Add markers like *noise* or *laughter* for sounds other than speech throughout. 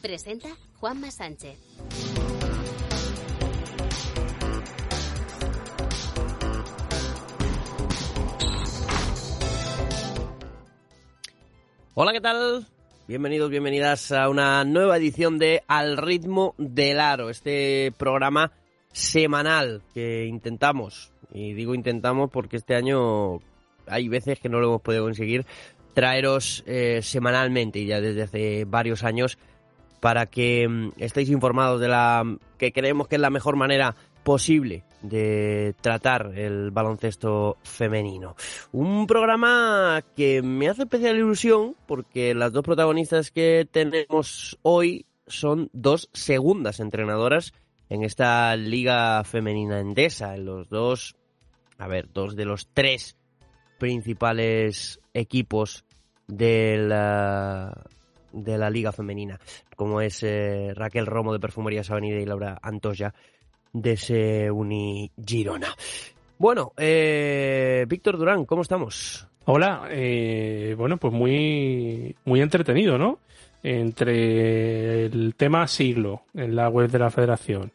Presenta Juanma Sánchez. Hola, ¿qué tal? Bienvenidos, bienvenidas a una nueva edición de Al ritmo del aro, este programa semanal que intentamos, y digo intentamos porque este año hay veces que no lo hemos podido conseguir, traeros eh, semanalmente y ya desde hace varios años para que mm, estéis informados de la que creemos que es la mejor manera posible de tratar el baloncesto femenino. Un programa que me hace especial ilusión porque las dos protagonistas que tenemos hoy son dos segundas entrenadoras en esta liga femenina endesa, en los dos, a ver, dos de los tres principales equipos de la, de la liga femenina, como es eh, Raquel Romo de Perfumerías Avenida y Laura Antoya de ese Uni Girona. Bueno, eh, Víctor Durán, ¿cómo estamos? Hola, eh, bueno, pues muy, muy entretenido, ¿no? Entre el tema siglo en la web de la federación,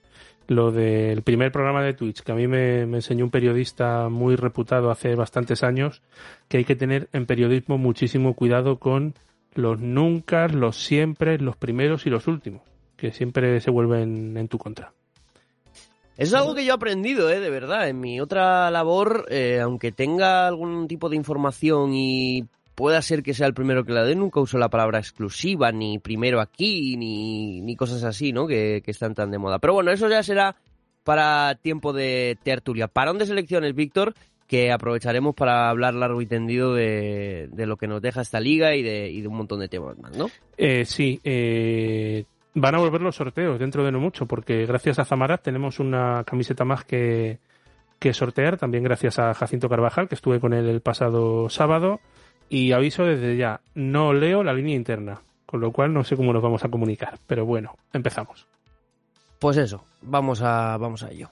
lo del primer programa de Twitch, que a mí me, me, enseñó un periodista muy reputado hace bastantes años, que hay que tener en periodismo muchísimo cuidado con los nunca, los siempre, los primeros y los últimos, que siempre se vuelven en tu contra. Eso es algo que yo he aprendido, ¿eh? de verdad. En mi otra labor, eh, aunque tenga algún tipo de información y pueda ser que sea el primero que la dé, nunca uso la palabra exclusiva, ni primero aquí, ni, ni cosas así, ¿no? Que, que, están tan de moda. Pero bueno, eso ya será para tiempo de tertulia. Parón de selecciones, Víctor, que aprovecharemos para hablar largo y tendido de, de lo que nos deja esta liga y de, y de un montón de temas más, ¿no? Eh, sí, eh, van a volver los sorteos dentro de no mucho, porque gracias a Zamarat tenemos una camiseta más que, que sortear, también gracias a Jacinto Carvajal, que estuve con él el pasado sábado, y aviso desde ya, no leo la línea interna, con lo cual no sé cómo nos vamos a comunicar, pero bueno, empezamos. Pues eso, vamos a, vamos a ello.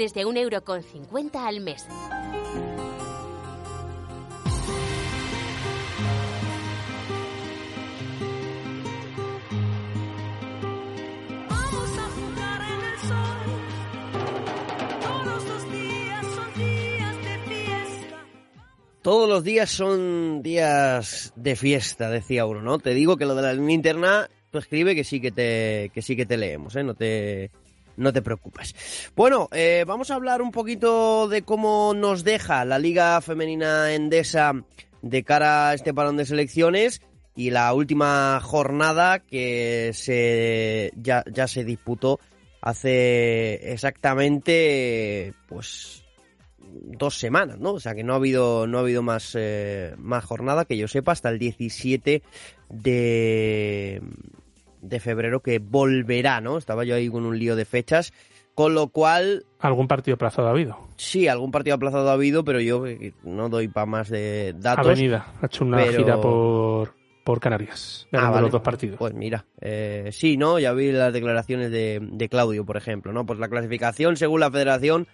Desde un euro con cincuenta al mes. Todos los días son días de fiesta, decía uno, ¿no? Te digo que lo de la línea interna, tú escribe que sí que te, que sí que te leemos, ¿eh? No te, no te preocupes. Bueno, eh, vamos a hablar un poquito de cómo nos deja la Liga Femenina Endesa de cara a este parón de selecciones y la última jornada que se ya, ya se disputó hace exactamente pues dos semanas, ¿no? O sea que no ha habido, no ha habido más, eh, más jornada, que yo sepa, hasta el 17 de, de febrero que volverá, ¿no? Estaba yo ahí con un lío de fechas, con lo cual... ¿Algún partido aplazado ha habido? Sí, algún partido aplazado ha habido, pero yo eh, no doy para más de datos. Avenida, ha hecho una gira por, por Canarias, ganando Ah, los dos partidos. Pues mira, eh, sí, ¿no? Ya vi las declaraciones de, de Claudio, por ejemplo, ¿no? Pues la clasificación, según la federación,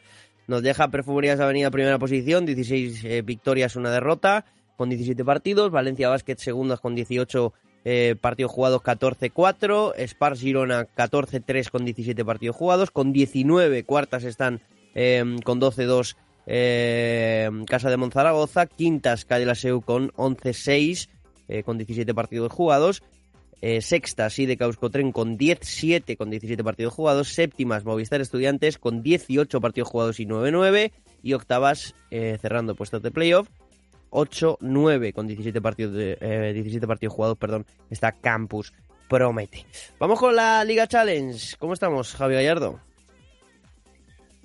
nos deja Perfumerías Avenida primera posición, 16 eh, victorias, una derrota, con 17 partidos. Valencia Basket segundas con 18 eh, partidos jugados, 14-4. Spars Girona 14-3 con 17 partidos jugados. Con 19 cuartas están eh, con 12-2 eh, Casa de Monzaragoza. Quintas Cadillaceu con 11-6 eh, con 17 partidos jugados. Eh, sexta, sí, de Causcotren con 17 con 17 partidos jugados. Séptimas, Movistar Estudiantes con 18 partidos jugados y 9-9. Y octavas, eh, cerrando puestos de playoff, 8-9 con 17 partidos, de, eh, 17 partidos jugados. Perdón, está Campus Promete. Vamos con la Liga Challenge. ¿Cómo estamos, Javi Gallardo?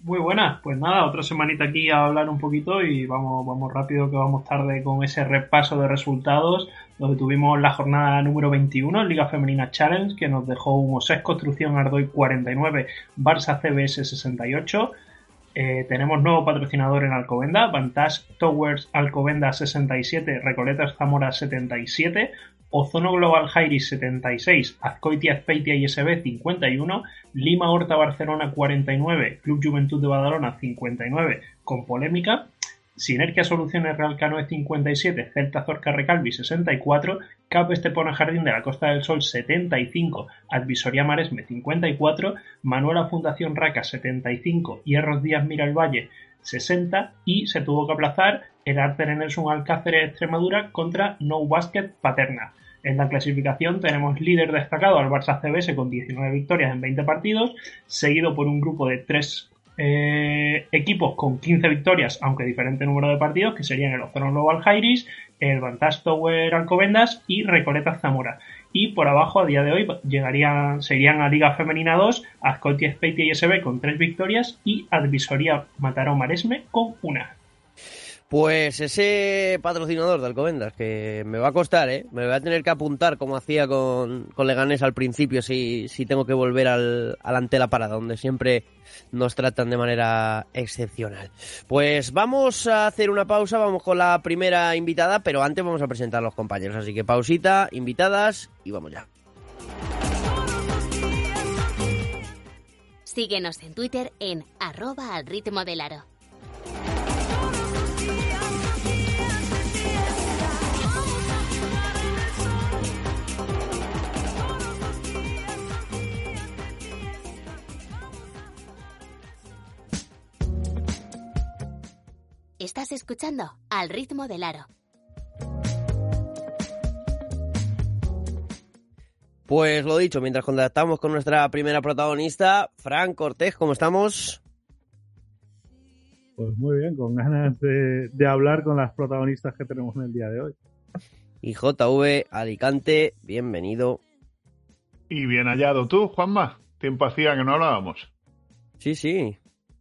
Muy buenas, pues nada, otra semanita aquí a hablar un poquito y vamos, vamos rápido que vamos tarde con ese repaso de resultados donde tuvimos la jornada número 21 en Liga Femenina Challenge que nos dejó un Osés Construcción Ardoy 49, Barça CBS 68. Eh, tenemos nuevo patrocinador en Alcobenda, Vantage Towers Alcobenda 67, Recoletas Zamora 77, Ozono Global Jairis 76, Azcoitia Azpeitia ISB 51, Lima Horta Barcelona 49, Club Juventud de Badalona 59, con polémica, Sinergia Soluciones Real Canoe 57, Celta Zorca Recalvi 64, Cap Estepona Jardín de la Costa del Sol 75, Advisoría Maresme 54, Manuela Fundación Raca 75, Hierros Díaz Miralvalle 60 y se tuvo que aplazar el Arter Nelson Alcáceres Extremadura contra No Basket Paterna. En la clasificación tenemos líder destacado al Barça CBS con 19 victorias en 20 partidos, seguido por un grupo de tres eh, equipos con 15 victorias, aunque diferente número de partidos, que serían el Ozono Global Jairis, el Vantage Tower Alcobendas y Recoletas Zamora. Y por abajo, a día de hoy, llegarían, serían a Liga Femenina 2, Azcoitia Speitia y SB con 3 victorias y Advisoría Mataró Maresme con una. Pues ese patrocinador de Alcobendas, que me va a costar, ¿eh? Me voy a tener que apuntar como hacía con, Leganés al principio si, si tengo que volver al, al ante la parada, donde siempre nos tratan de manera excepcional. Pues vamos a hacer una pausa, vamos con la primera invitada, pero antes vamos a presentar a los compañeros. Así que pausita, invitadas y vamos ya. Síguenos en Twitter en arroba al ritmo del aro. Estás escuchando Al ritmo del aro. Pues lo dicho, mientras contactamos con nuestra primera protagonista, Fran Cortés, ¿cómo estamos? Pues muy bien, con ganas de, de hablar con las protagonistas que tenemos en el día de hoy. Y JV Alicante, bienvenido. Y bien hallado tú, Juanma. Tiempo hacía que no hablábamos. Sí, sí.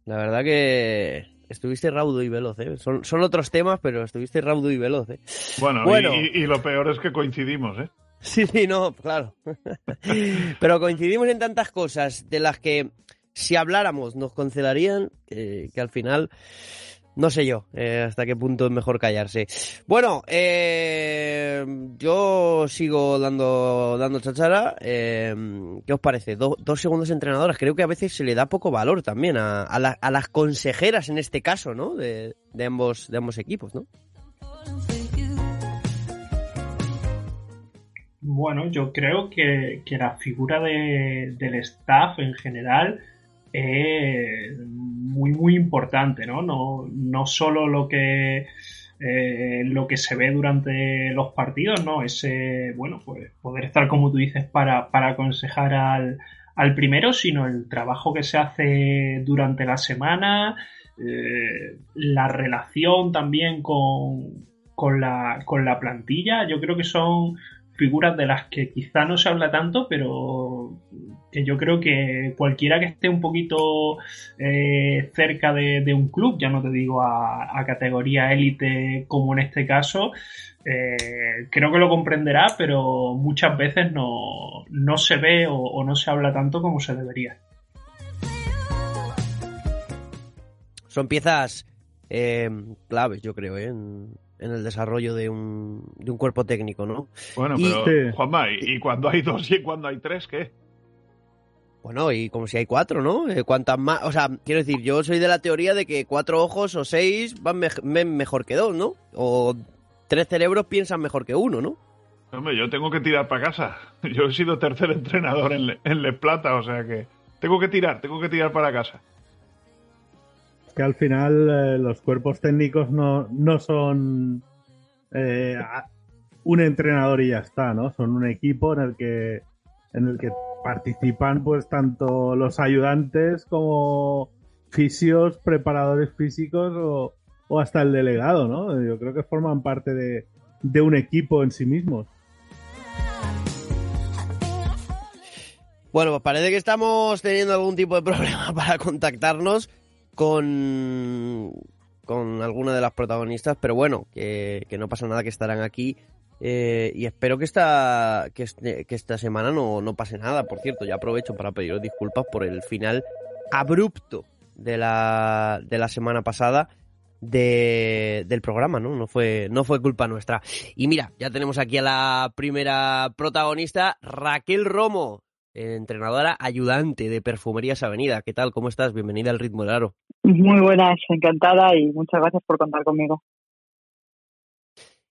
La verdad que estuviste raudo y veloz, ¿eh? Son, son otros temas, pero estuviste raudo y veloz, ¿eh? Bueno, Bueno. Y, y lo peor es que coincidimos, ¿eh? Sí, sí, no, claro. *laughs* Pero coincidimos en tantas cosas de las que si habláramos nos cancelarían, que, que al final no sé yo eh, hasta qué punto es mejor callarse. Bueno, eh, yo sigo dando dando chachara. eh, ¿Qué os parece? Do- dos segundos entrenadoras. Creo que a veces se le da poco valor también a, a la- a las consejeras en este caso, ¿no? De, de ambos de ambos equipos, ¿no? Bueno, yo creo que, que la figura de- del staff en general es muy muy importante, ¿no? No, no solo lo que eh, lo que se ve durante los partidos, ¿no? Ese, bueno, pues poder estar, como tú dices, para, para aconsejar al, al primero, sino el trabajo que se hace durante la semana, eh, la relación también con, con, la, con la plantilla. Yo creo que son figuras de las que quizá no se habla tanto, pero que yo creo que cualquiera que esté un poquito eh, cerca de, un club, ya no te digo a, categoría élite como en este caso, eh, creo que lo comprenderá, pero muchas veces no, se ve o, no se habla tanto como se debería. Son piezas eh, claves, yo creo, en, en el desarrollo de un, de un cuerpo técnico, ¿no? Bueno, pero Juanma, ¿y, cuando hay dos y cuando hay tres, qué? Bueno, y como si hay cuatro, ¿no? Eh, cuantas más, o sea, quiero decir, yo soy de la teoría de que cuatro ojos o seis van mejor que dos, ¿no? O tres cerebros piensan mejor que uno, ¿no? Hombre, yo tengo que tirar para casa. Yo he sido tercer entrenador en, en Le Plata, o sea que tengo que tirar, tengo que tirar para casa que al final eh, los cuerpos técnicos no, no son eh, un entrenador y ya está, ¿no? Son un equipo en el que en el que participan pues tanto los ayudantes como fisios, preparadores físicos o, hasta el delegado, ¿no? Yo creo que forman parte de, de un equipo en sí mismos. Bueno, pues parece que estamos teniendo algún tipo de problema *laughs* para contactarnos con, con alguna de las protagonistas, pero bueno, que, no pasa nada, que estarán aquí. Eh, y espero que esta, que, este, que esta semana no, no, pase nada. Por cierto, ya aprovecho para pediros disculpas por el final abrupto de la, de la semana pasada de, del programa, ¿no? No fue, no fue culpa nuestra. Y mira, ya tenemos aquí a la primera protagonista, Raquel Romo entrenadora ayudante de Perfumerías Avenida. ¿Qué tal? ¿Cómo estás? Bienvenida al Ritmo del Aro. Muy buenas, encantada y muchas gracias por contar conmigo.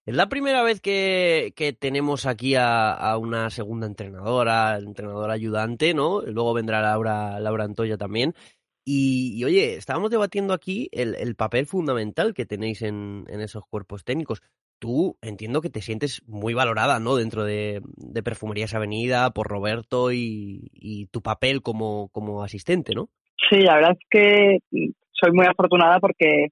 Es la primera vez que, tenemos aquí a, una segunda entrenadora, entrenadora ayudante, ¿no? Luego vendrá Laura, Laura Antoya también. Y, oye, estábamos debatiendo aquí el, papel fundamental que tenéis en, esos cuerpos técnicos. Tú entiendo que te sientes muy valorada, ¿no? Dentro de, Perfumerías Avenida, por Roberto y, tu papel como, como asistente, ¿no? Sí, la verdad es que soy muy afortunada porque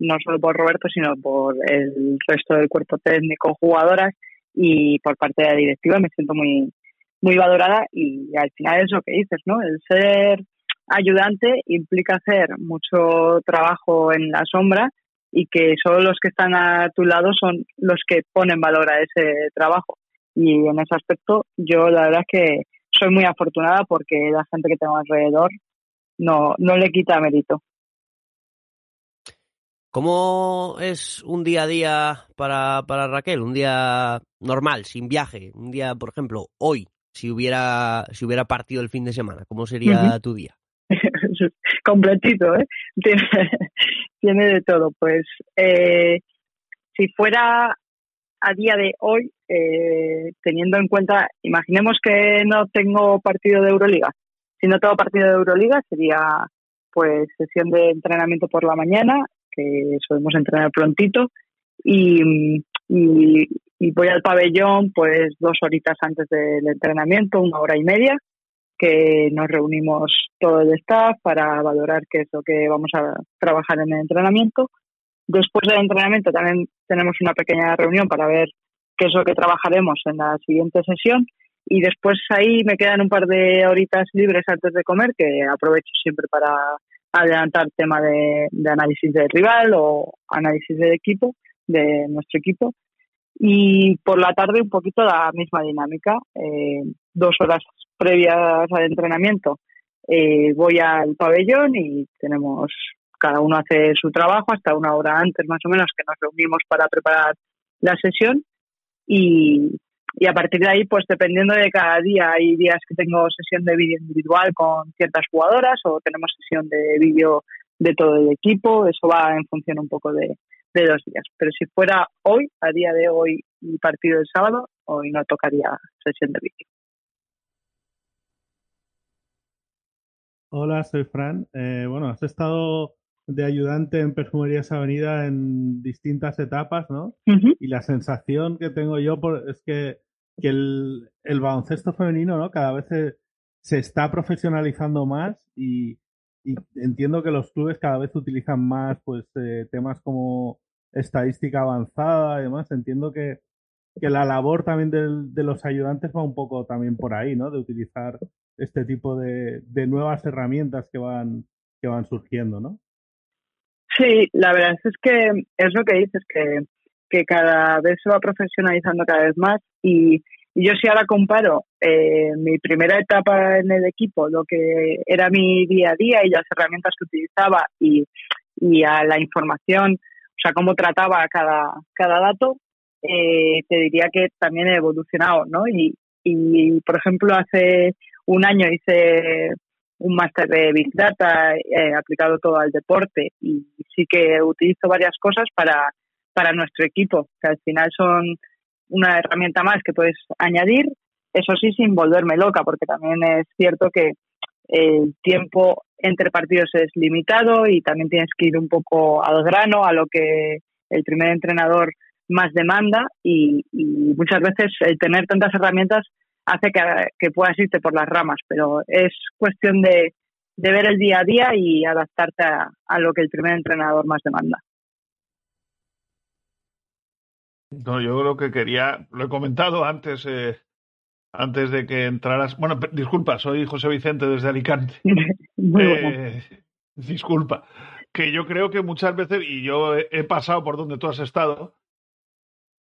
no solo por Roberto, sino por el resto del cuerpo técnico, jugadoras y por parte de la directiva me siento muy muy valorada y al final es lo que dices, ¿no? El ser ayudante implica hacer mucho trabajo en la sombra y que solo los que están a tu lado son los que ponen valor a ese trabajo. Y en ese aspecto yo la verdad es que soy muy afortunada porque la gente que tengo alrededor no, no le quita mérito. ¿Cómo es un día a día para, para Raquel? Un día normal, sin viaje. Un día, por ejemplo, hoy, si hubiera, si hubiera partido el fin de semana, ¿cómo sería tu día? *laughs* completito, ¿eh? Tiene, de todo. Pues eh, si fuera a día de hoy, eh, teniendo en cuenta, imaginemos que no tengo partido de Euroliga. Si no tengo partido de Euroliga, sería pues sesión de entrenamiento por la mañana, que solemos entrenar prontito, y, y, y voy al pabellón pues dos horitas antes del entrenamiento, una hora y media, que nos reunimos todo el staff para valorar qué es lo que vamos a trabajar en el entrenamiento. Después del entrenamiento también tenemos una pequeña reunión para ver qué es lo que trabajaremos en la siguiente sesión y después ahí me quedan un par de horitas libres antes de comer que aprovecho siempre para adelantar tema de, análisis del rival o análisis del equipo, de nuestro equipo. Y por la tarde un poquito la misma dinámica, eh, dos horas previas al entrenamiento. Eh, voy al pabellón y tenemos, cada uno hace su trabajo hasta una hora antes más o menos que nos reunimos para preparar la sesión. Y, y a partir de ahí, pues dependiendo de cada día, hay días que tengo sesión de vídeo individual con ciertas jugadoras o tenemos sesión de vídeo de todo el equipo, eso va en función un poco de, de dos días. Pero si fuera hoy, a día de hoy, y partido del sábado, hoy no tocaría sesión de vídeo. Hola, soy Fran. Eh, bueno, has estado de ayudante en Perfumerías Avenida en distintas etapas, ¿no? Y la sensación que tengo yo es que, el, baloncesto femenino, ¿no? Cada vez se, está profesionalizando más y, entiendo que los clubes cada vez utilizan más, pues, eh, temas como estadística avanzada y demás. Entiendo que, que la labor también de, los ayudantes va un poco también por ahí, ¿no? De utilizar este tipo de, de nuevas herramientas que van, que van surgiendo, ¿no? Sí, la verdad es que es lo que dices, que, que cada vez se va profesionalizando cada vez más y, yo si ahora comparo eh, mi primera etapa en el equipo, lo que era mi día a día y las herramientas que utilizaba y, y a la información, o sea, cómo trataba cada, cada dato, eh, te diría que también he evolucionado, ¿no? Y, y, por ejemplo, hace un año hice un máster de Big Data eh, aplicado todo al deporte y sí que utilizo varias cosas para, para nuestro equipo, que al final son una herramienta más que puedes añadir, eso sí sin volverme loca, porque también es cierto que el tiempo entre partidos es limitado y también tienes que ir un poco al grano, a lo que el primer entrenador más demanda y, y muchas veces el tener tantas herramientas hace que, que puedas irte por las ramas, pero es cuestión de, ver el día a día y adaptarte a, lo que el primer entrenador más demanda. No, yo lo que quería, lo he comentado antes, eh, antes de que entraras. Bueno, disculpa, soy José Vicente desde Alicante. *laughs* Eh, disculpa, que yo creo que muchas veces, y yo he, pasado por donde tú has estado,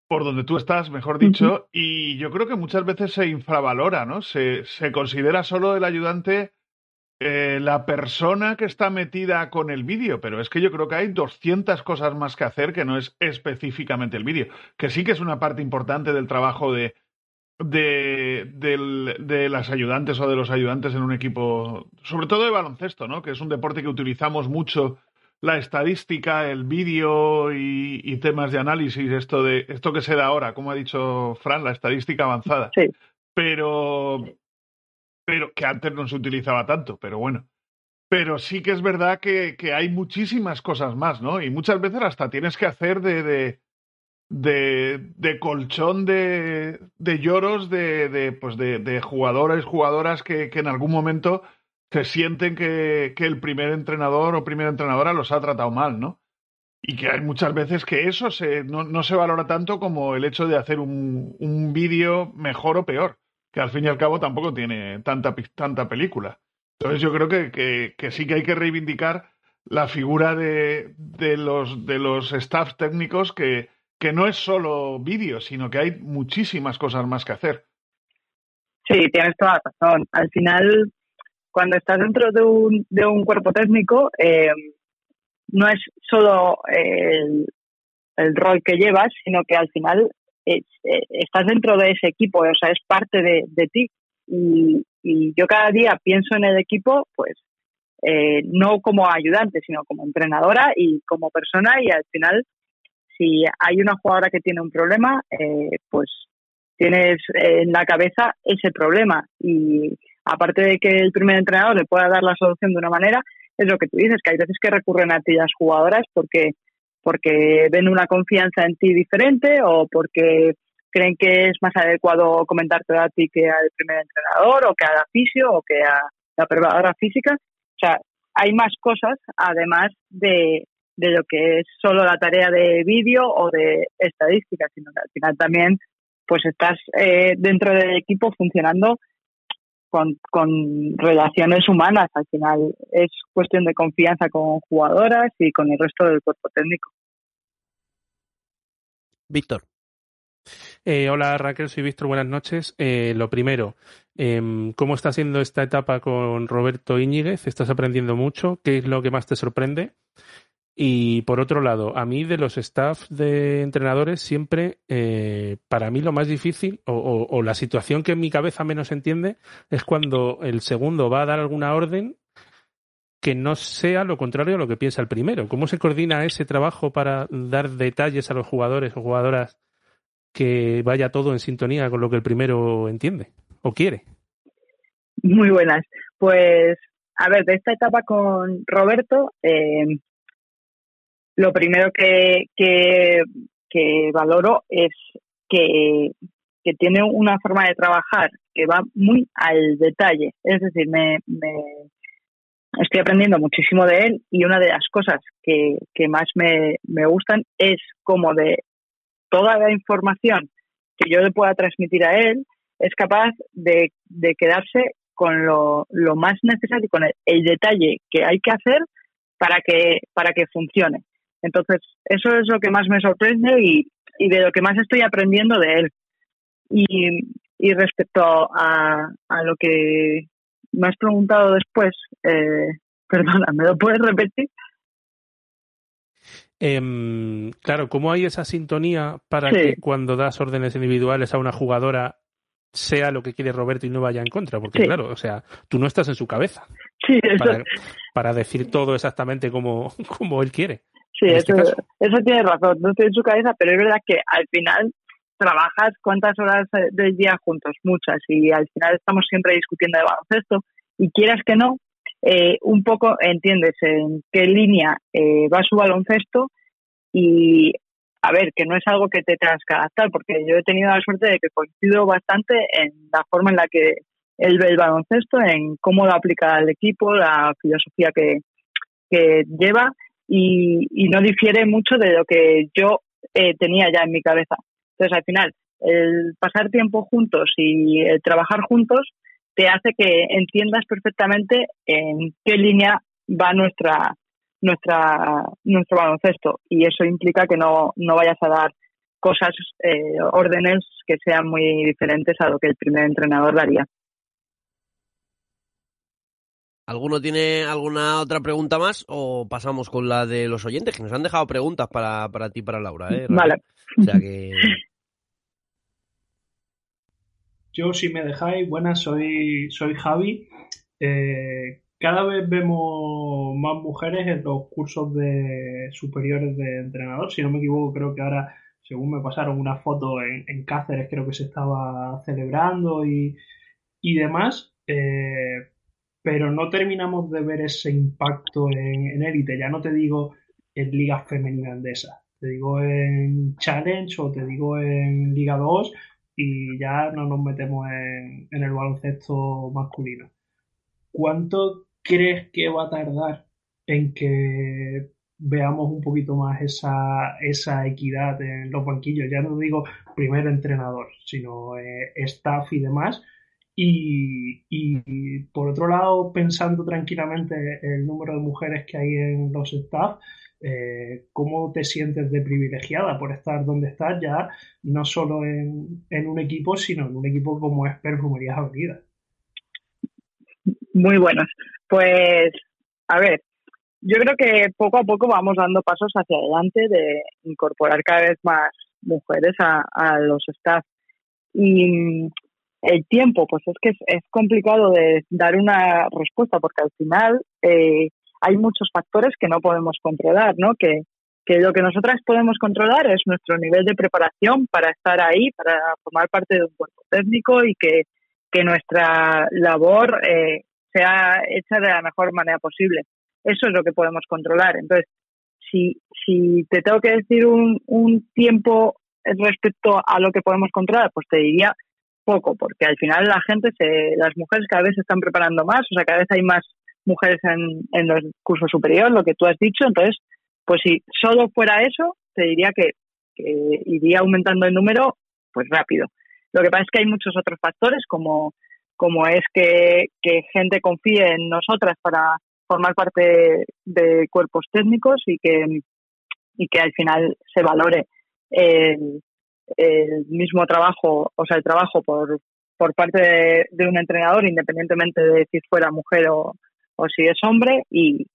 por donde tú estás, mejor dicho, y yo creo que muchas veces se infravalora, ¿no? Se, se considera solo el ayudante eh, la persona que está metida con el vídeo, pero es que yo creo que hay 200 cosas más que hacer que no es específicamente el vídeo, que sí que es una parte importante del trabajo de, de, de las ayudantes o de los ayudantes en un equipo, sobre todo de baloncesto, ¿no? Que es un deporte que utilizamos mucho la estadística, el vídeo y, temas de análisis, esto de esto que se da ahora, como ha dicho Fran, la estadística avanzada. Sí. Pero, pero que antes no se utilizaba tanto, pero bueno. Pero sí que es verdad que, que hay muchísimas cosas más, ¿no? Y muchas veces hasta tienes que hacer de, de, de, colchón de, de lloros de, de, pues de, de jugadores, jugadoras que, que en algún momento se sienten que, que, el primer entrenador o primera entrenadora los ha tratado mal, ¿no? Y que hay muchas veces que eso se, no, no se valora tanto como el hecho de hacer un, un vídeo mejor o peor, al fin y al cabo tampoco tiene tanta, tanta película. Entonces yo creo que, que, que sí que hay que reivindicar la figura de, de, los, de los staff técnicos que, que no es solo vídeo, sino que hay muchísimas cosas más que hacer. Sí, tienes toda la razón. Al final, cuando estás dentro de un, de un cuerpo técnico, eh, no es solo el, el, rol que llevas, sino que al final eh, estás dentro de ese equipo, o sea, es parte de, ti. Y, y, yo cada día pienso en el equipo, pues, eh, no como ayudante, sino como entrenadora y como persona. Y al final, si hay una jugadora que tiene un problema, pues tienes en la cabeza ese problema. Y aparte de que el primer entrenador le pueda dar la solución de una manera, es lo que tú dices, que hay veces que recurren a ti las jugadoras porque, porque ven una confianza en ti diferente o porque creen que es más adecuado comentarte a ti que al primer entrenador o que a la fisio o que a la preparadora física. O sea, hay más cosas además de, de lo que es solo la tarea de vídeo o de estadística, sino que al final también pues estás eh, dentro del equipo funcionando con, con relaciones humanas. Al final es cuestión de confianza con jugadoras y con el resto del cuerpo técnico. Víctor. Eh, hola Raquel, soy Víctor, buenas noches. Eh, lo primero, eh, ¿cómo está siendo esta etapa con Roberto Íñiguez? ¿Estás aprendiendo mucho? ¿Qué es lo que más te sorprende? Y por otro lado, a mí de los staff de entrenadores siempre, eh, para mí lo más difícil o, o, la situación que en mi cabeza menos entiende es cuando el segundo va a dar alguna orden que no sea lo contrario a lo que piensa el primero. ¿Cómo se coordina ese trabajo para dar detalles a los jugadores o jugadoras que vaya todo en sintonía con lo que el primero entiende o quiere? Muy buenas. Pues, a ver, de esta etapa con Roberto, eh, lo primero que, que, valoro es que, tiene una forma de trabajar que va muy al detalle. Es decir, me, estoy aprendiendo muchísimo de él y una de las cosas que, más me, me gustan es como de toda la información que yo le pueda transmitir a él, es capaz de, de quedarse con lo, lo, más necesario, con el, detalle que hay que hacer para que, para que funcione. Entonces, eso es lo que más me sorprende y, y de lo que más estoy aprendiendo de él. Y, y respecto a, a lo que me has preguntado después, eh, *laughs* perdona, ¿me lo puedes repetir? Eh, claro, ¿cómo hay esa sintonía para que cuando das órdenes individuales a una jugadora sea lo que quiere Roberto y no vaya en contra? Porque claro, o sea, tú no estás en su cabeza sí, para, para, decir todo exactamente como, *laughs* como él quiere. Sí, este eso, eso tiene razón, no estoy en su cabeza, pero es verdad que al final trabajas cuántas horas del día juntos, muchas, y al final estamos siempre discutiendo de baloncesto, y quieras que no, eh, un poco entiendes en qué línea eh, va su baloncesto y a ver, que no es algo que te tengas que porque yo he tenido la suerte de que coincido bastante en la forma en la que él ve el baloncesto, en cómo lo aplica al equipo, la filosofía que, que lleva y, y, no difiere mucho de lo que yo eh, tenía ya en mi cabeza. Entonces, al final, el pasar tiempo juntos y el trabajar juntos te hace que entiendas perfectamente en qué línea va nuestra nuestra nuestro baloncesto y eso implica que no, no vayas a dar cosas, eh, órdenes que sean muy diferentes a lo que el primer entrenador daría. ¿Alguno tiene alguna otra pregunta más o pasamos con la de los oyentes que nos han dejado preguntas para, para ti, para Laura? ¿eh? Vale. O sea que Yo, si me dejáis, buenas, soy, soy Javi. Eh, cada vez vemos más mujeres en los cursos de superiores de entrenador. Si no me equivoco, creo que ahora, según me pasaron una foto en, Cáceres, creo que se estaba celebrando y, demás. Eh, pero no terminamos de ver ese impacto en élite. Ya no te digo en ligas femeninas andesas. Te digo en Challenge o te digo en Liga 2 y ya no nos metemos en, el baloncesto masculino. ¿Cuánto crees que va a tardar en que veamos un poquito más esa, esa equidad en los banquillos? Ya no digo primero entrenador, sino eh, staff y demás. Y, y, por otro lado, pensando tranquilamente el número de mujeres que hay en los staff, eh, cómo te sientes de privilegiada por estar donde estás ya, no solo en, un equipo, sino en un equipo como es Perfumerías Avenida. Muy buenos. Pues, a ver, yo creo que poco a poco vamos dando pasos hacia adelante de incorporar cada vez más mujeres a, los staff. Y el tiempo, pues es que es, complicado de dar una respuesta porque al final eh, hay muchos factores que no podemos controlar, ¿no? Que, que lo que nosotras podemos controlar es nuestro nivel de preparación para estar ahí, para formar parte de un cuerpo técnico y que, que nuestra labor eh, sea hecha de la mejor manera posible. Eso es lo que podemos controlar. Entonces, si, si te tengo que decir un, un tiempo respecto a lo que podemos controlar, pues te diría poco, porque al final la gente, se, las mujeres cada vez se están preparando más, o sea, cada vez hay más mujeres en, en los cursos superiores, lo que tú has dicho. Entonces, pues si solo fuera eso, te diría que, iría aumentando el número, pues rápido. Lo que pasa es que hay muchos otros factores, como, como es que, gente confíe en nosotras para formar parte de cuerpos técnicos y que, y que al final se valore el, el mismo trabajo, o sea, el trabajo por, por parte de, de, un entrenador, independientemente de si fuera mujer o, o si es hombre y,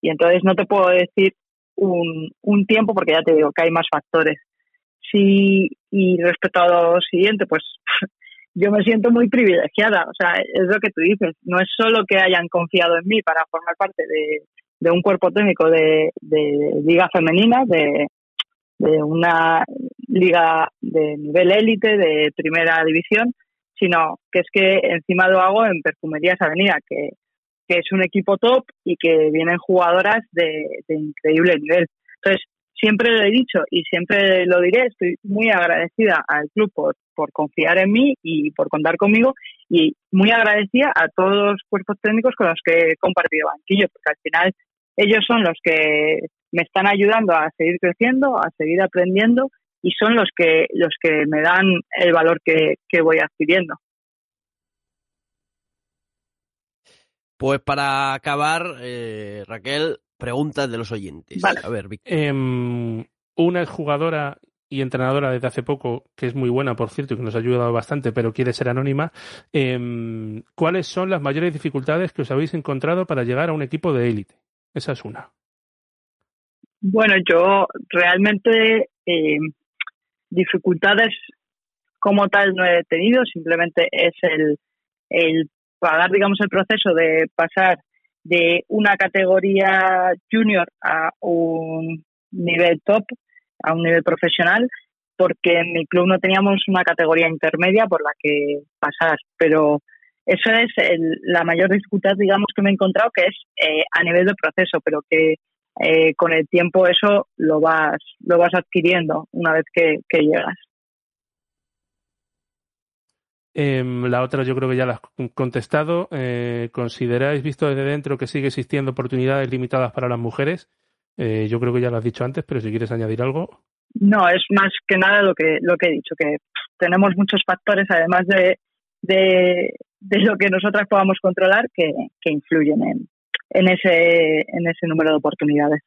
y entonces no te puedo decir un, un tiempo porque ya te digo que hay más factores. Sí, y respecto a lo siguiente, pues *laughs* yo me siento muy privilegiada, o sea, es lo que tú dices, no es solo que hayan confiado en mí para formar parte de, de un cuerpo técnico de, de liga femenina, de, de una liga de nivel élite, de primera división, sino que es que encima lo hago en Perfumerías Avenida, que que es un equipo top y que vienen jugadoras de, increíble nivel. Entonces, siempre lo he dicho y siempre lo diré, estoy muy agradecida al club por, por confiar en mí y por contar conmigo y muy agradecida a todos los cuerpos técnicos con los que he compartido banquillo, porque al final ellos son los que me están ayudando a seguir creciendo, a seguir aprendiendo y son los que, los que me dan el valor que, que voy adquiriendo. Pues para acabar, eh, Raquel, preguntas de los oyentes. A ver, eh, una jugadora y entrenadora desde hace poco, que es muy buena, por cierto, y que nos ha ayudado bastante, pero quiere ser anónima. Eh, ¿Cuáles son las mayores dificultades que os habéis encontrado para llegar a un equipo de élite? Esa es una. Bueno, yo realmente eh, dificultades como tal no he tenido, simplemente es el, el pagar, digamos, el proceso de pasar de una categoría junior a un nivel top, a un nivel profesional, porque en mi club no teníamos una categoría intermedia por la que pasar, pero eso es la mayor dificultad, digamos, que me he encontrado, que es eh, a nivel de proceso, pero que eh, con el tiempo eso lo vas, lo vas adquiriendo una vez que llegas. Em, la otra yo creo que ya la has contestado. Eh, ¿Consideráis, visto desde dentro, que sigue existiendo oportunidades limitadas para las mujeres? Eh, yo creo que ya lo has dicho antes, pero si quieres añadir algo. No, es más que nada lo que, lo que he dicho, que tenemos muchos factores, además de, de, lo que nosotras podamos controlar, que, que influyen en, en, ese, en ese número de oportunidades.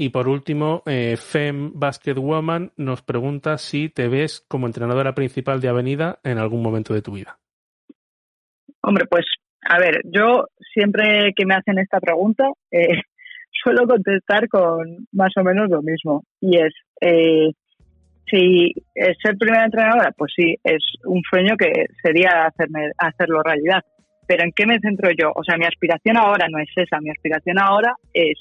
Y por último, eh, Fem Basket Woman nos pregunta si te ves como entrenadora principal de Avenida en algún momento de tu vida. Hombre, pues a ver, yo siempre que me hacen esta pregunta eh, *laughs* suelo contestar con más o menos lo mismo. Y es, eh, si es ser primera entrenadora, pues sí, es un sueño que sería hacerme, hacerlo realidad. Pero ¿en qué me centro yo? O sea, mi aspiración ahora no es esa, mi aspiración ahora es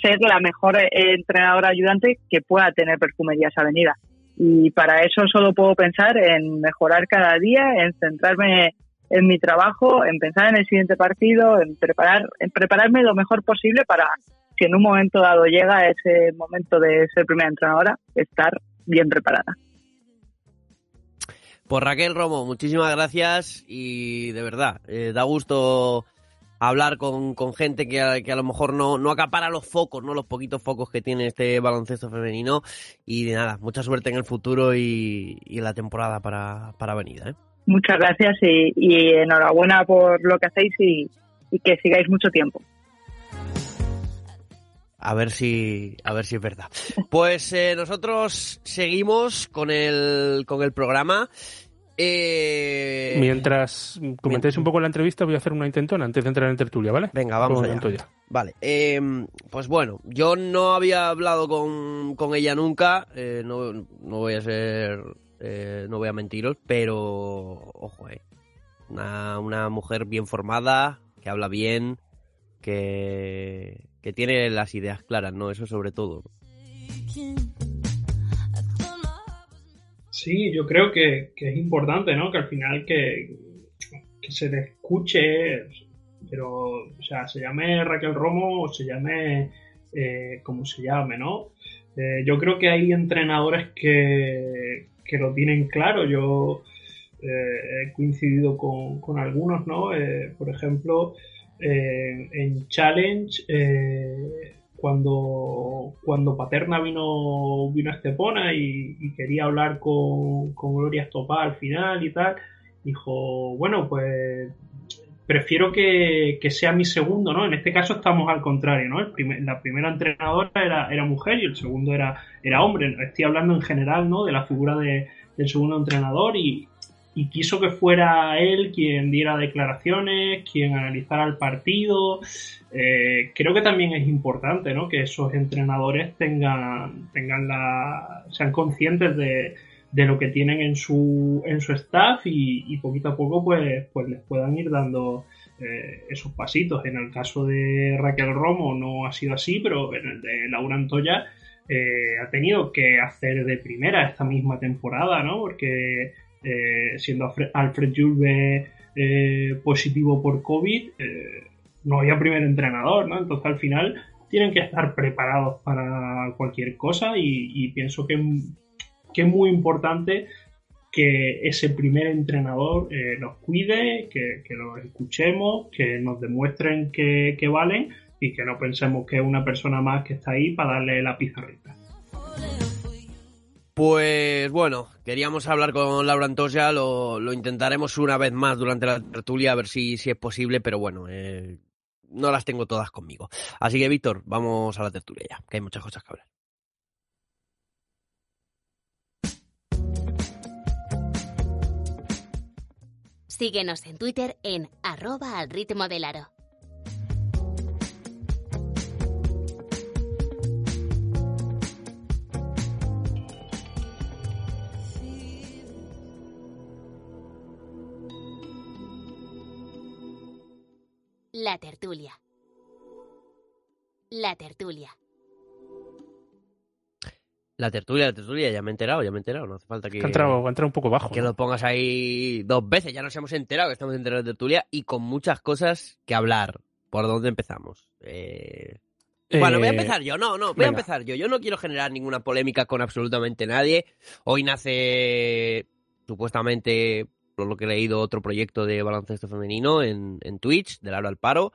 ser la mejor eh, entrenadora ayudante que pueda tener Perfumerías Avenida. Y para eso solo puedo pensar en mejorar cada día, en centrarme en mi trabajo, en pensar en el siguiente partido, en preparar, en prepararme lo mejor posible para si en un momento dado llega ese momento de ser primera entrenadora, estar bien preparada. Pues Raquel Romo, muchísimas gracias y de verdad, eh, da gusto hablar con, con gente que a, que a, lo mejor no, no acapara los focos, no los poquitos focos que tiene este baloncesto femenino. Y de nada, mucha suerte en el futuro y, y en la temporada para, para Avenida. ¿eh? Muchas gracias y, y, enhorabuena por lo que hacéis y, y que sigáis mucho tiempo. A ver si, a ver si es verdad. Pues eh, nosotros seguimos con el, con el programa. Eh... Mientras comentéis un poco la entrevista, voy a hacer una intentona antes de entrar en tertulia, ¿vale? Venga, vamos allá. Vale, eh, pues bueno, yo no había hablado con, con ella nunca, eh, no, no, voy a ser, eh, no voy a mentiros, pero ojo, eh, una, una mujer bien formada, que habla bien, que, que tiene las ideas claras, ¿no? Eso sobre todo. Sí, yo creo que, es importante, ¿no? Que al final que, se le escuche, pero, o sea, se llame Raquel Romo o se llame eh, como se llame, ¿no? Eh, yo creo que hay entrenadores que, lo tienen claro. Yo eh, he coincidido con, algunos, ¿no? por ejemplo, en Challenge cuando, cuando Paterna vino, vino a Estepona y, quería hablar con, Gloria Estopá al final y tal, dijo, bueno, pues prefiero que, sea mi segundo, ¿no? En este caso estamos al contrario, ¿no? la primera entrenadora era, era mujer y el segundo era, era hombre. Estoy hablando en general, ¿no? De la figura de, del segundo entrenador y, y quiso que fuera él quien diera declaraciones, quien analizara el partido. Eh, creo que también es importante ¿no? que esos entrenadores tengan, tengan la, sean conscientes de, de lo que tienen en su, en su staff y, poquito a poco pues, pues les puedan ir dando eh, esos pasitos. En el caso de Raquel Romo no ha sido así, pero en el de Laura Antoya eh, ha tenido que hacer de primera esta misma temporada, ¿no? Porque eh, siendo Alfred Julve eh, positivo por COVID, eh, no había primer entrenador, ¿no? Entonces al final tienen que estar preparados para cualquier cosa y, pienso que, que, es muy importante que ese primer entrenador nos cuide, que, que, los escuchemos, que nos demuestren que, que valen y que no pensemos que es una persona más que está ahí para darle la pizarrita. Pues bueno, queríamos hablar con Laura Antosia, lo, intentaremos una vez más durante la tertulia, a ver si, si es posible, pero bueno, eh, no las tengo todas conmigo. Así que, Víctor, vamos a la tertulia ya, que hay muchas cosas que hablar. Síguenos en Twitter en arroba al ritmo del aro. La tertulia. La tertulia. La tertulia, la tertulia, ya me he enterado, ya me he enterado, no hace falta que... Ha entrado, ha entrado un poco bajo. Que lo pongas ahí dos veces, ya nos hemos enterado que estamos enterados de tertulia y con muchas cosas que hablar. ¿Por dónde empezamos? Eh... Bueno, voy a Eh, empezar yo, no, no, voy a empezar yo. Yo no quiero generar ninguna polémica con absolutamente nadie. Hoy nace, supuestamente, por lo que he leído, otro proyecto de baloncesto femenino en, en Twitch, del Aro al Paro.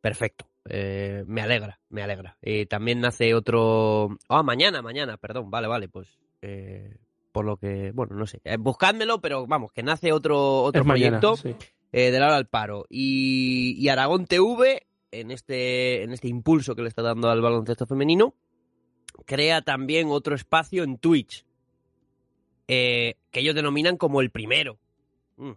Perfecto. Eh, me alegra, me alegra. Eh, también nace otro... Ah, mañana, mañana, perdón, vale, vale, pues... eh, por lo que, bueno, no sé. Buscádmelo, pero vamos, que nace otro, otro Es mañana, proyecto sí. del Aro al Paro. Y, y Aragón TV, en este, en este impulso que le está dando al baloncesto femenino, crea también otro espacio en Twitch, eh, que ellos denominan como el primero. Mm,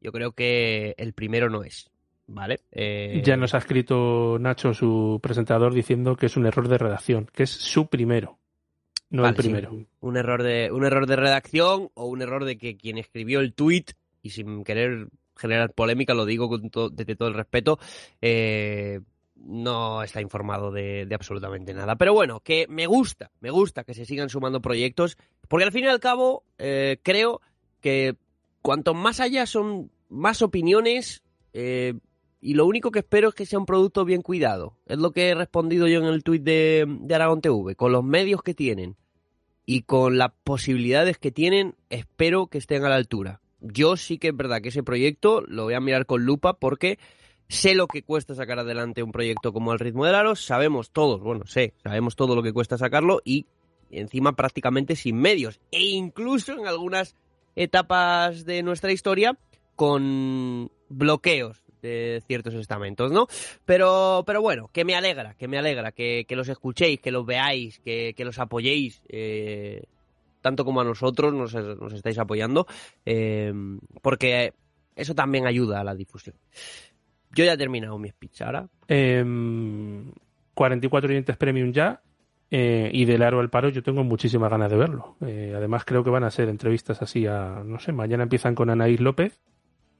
Yo creo que el primero no es, ¿vale? Eh, Ya nos ha escrito Nacho, su presentador, diciendo que es un error de redacción, que es su primero, no Vale, el sí. primero. un error de un error de redacción o un error de que quien escribió el tweet y sin querer generar polémica lo digo con to- desde todo el respeto eh, no está informado de, de absolutamente nada pero bueno que me gusta me gusta que se sigan sumando proyectos porque al fin y al cabo eh, creo que cuanto más haya son más opiniones eh, y lo único que espero es que sea un producto bien cuidado. Es lo que he respondido yo en el tuit de, de Aragón TV. Con los medios que tienen y con las posibilidades que tienen, espero que estén a la altura. Yo sí que es verdad que ese proyecto lo voy a mirar con lupa porque sé lo que cuesta sacar adelante un proyecto como El Ritmo del Aro, sabemos todos, bueno, sé, sabemos todo lo que cuesta sacarlo y encima prácticamente sin medios e incluso en algunas etapas de nuestra historia con bloqueos de ciertos estamentos, ¿no? Pero, pero bueno, que me alegra, que me alegra, que, que los escuchéis, que los veáis, que, que los apoyéis, eh, tanto como a nosotros nos, estáis apoyando, eh, porque eso también ayuda a la difusión. Yo ya he terminado mi speech ahora. Em, 44 oyentes premium ya. Eh, y del aro al paro yo tengo muchísimas ganas de verlo. Eh, además creo que van a ser entrevistas así a, no sé, mañana empiezan con Anaís López.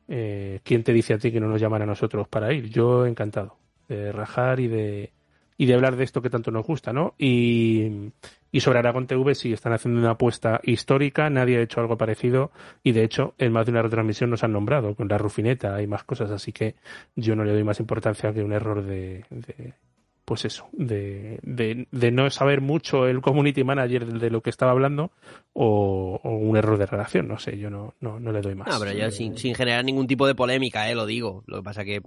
Eh, ¿Quién te dice a ti que no nos llaman a nosotros para ir? Yo encantado de rajar y de, y de hablar de esto que tanto nos gusta, ¿no? Y, y sobre Aragón TV sí están haciendo una apuesta histórica, nadie ha hecho algo parecido y de hecho en más de una retransmisión nos han nombrado con la rufineta y más cosas, así que yo no le doy más importancia que un error de, de- pues eso, de, de, de no saber mucho el community manager de lo que estaba hablando o, o un error de redacción, no sé, yo no, no, no le doy más. No, pero ya sin, sin generar ningún tipo de polémica, eh, lo digo. Lo que pasa que,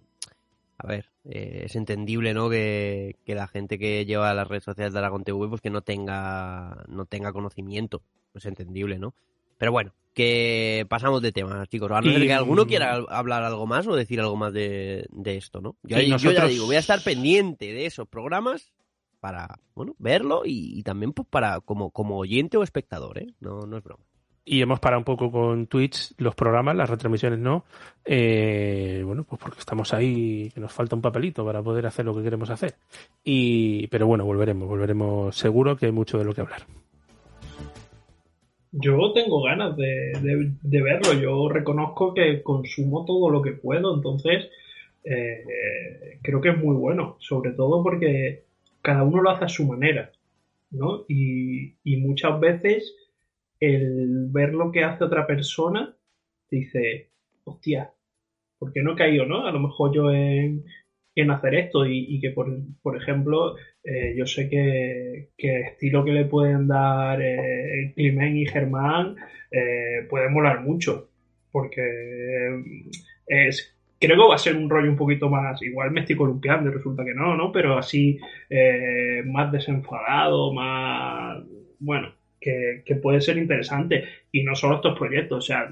a ver, eh, es entendible, ¿no? Que, que la gente que lleva las redes sociales de Aragón TV, pues que no tenga, no tenga conocimiento. Es entendible, ¿no? Pero bueno, que pasamos de tema, chicos. A no ser que alguno quiera hablar algo más o decir algo más de, de esto, ¿no? Yo, yo ya digo, voy a estar pendiente de esos programas para, bueno, verlo y, y también pues para como, como oyente o espectador, ¿eh? No, no es broma. y hemos parado un poco con Twitch los programas, las retransmisiones no. Eh, bueno, pues porque estamos ahí, que nos falta un papelito para poder hacer lo que queremos hacer. Y, pero bueno, volveremos, volveremos seguro que hay mucho de lo que hablar. Yo tengo ganas de, de- verlo. Yo reconozco que consumo todo lo que puedo, entonces eh, creo que es muy bueno, sobre todo porque cada uno lo hace a su manera, ¿no? Y, y muchas veces el ver lo que hace otra persona dice, hostia, ¿por qué no he caído, no? A lo mejor yo en, en hacer esto y, y que, por, por ejemplo, eh, yo sé que, que estilo que le pueden dar eh, Climent y Germán eh, puede molar mucho, porque eh, es, creo que va a ser un rollo un poquito más, igual me estoy columpiando y resulta que no, ¿no? Pero así eh, más desenfadado, más, bueno, que, puede ser interesante. Y no solo estos proyectos, o sea,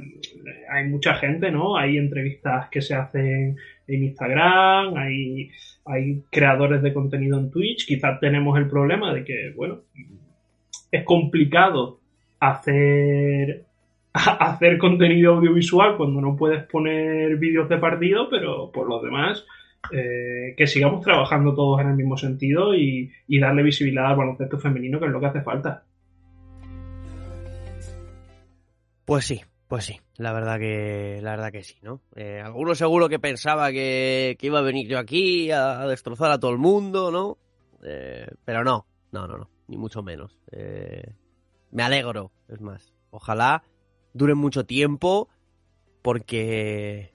hay mucha gente, ¿no? Hay entrevistas que se hacen en Instagram, hay, hay creadores de contenido en Twitch. Quizás tenemos el problema de que, bueno, es complicado hacer *laughs* hacer contenido audiovisual cuando no puedes poner vídeos de partido, pero por lo demás, eh, que sigamos trabajando todos en el mismo sentido y, y darle visibilidad al baloncesto femenino, que es lo que hace falta. Pues sí, pues sí, la verdad que, la verdad que sí, ¿no? Eh, alguno seguro que pensaba que, iba a venir yo aquí a, destrozar a todo el mundo, ¿no? Eh, pero no, no, no, no, ni mucho menos. Eh, me alegro, es más. Ojalá dure mucho tiempo porque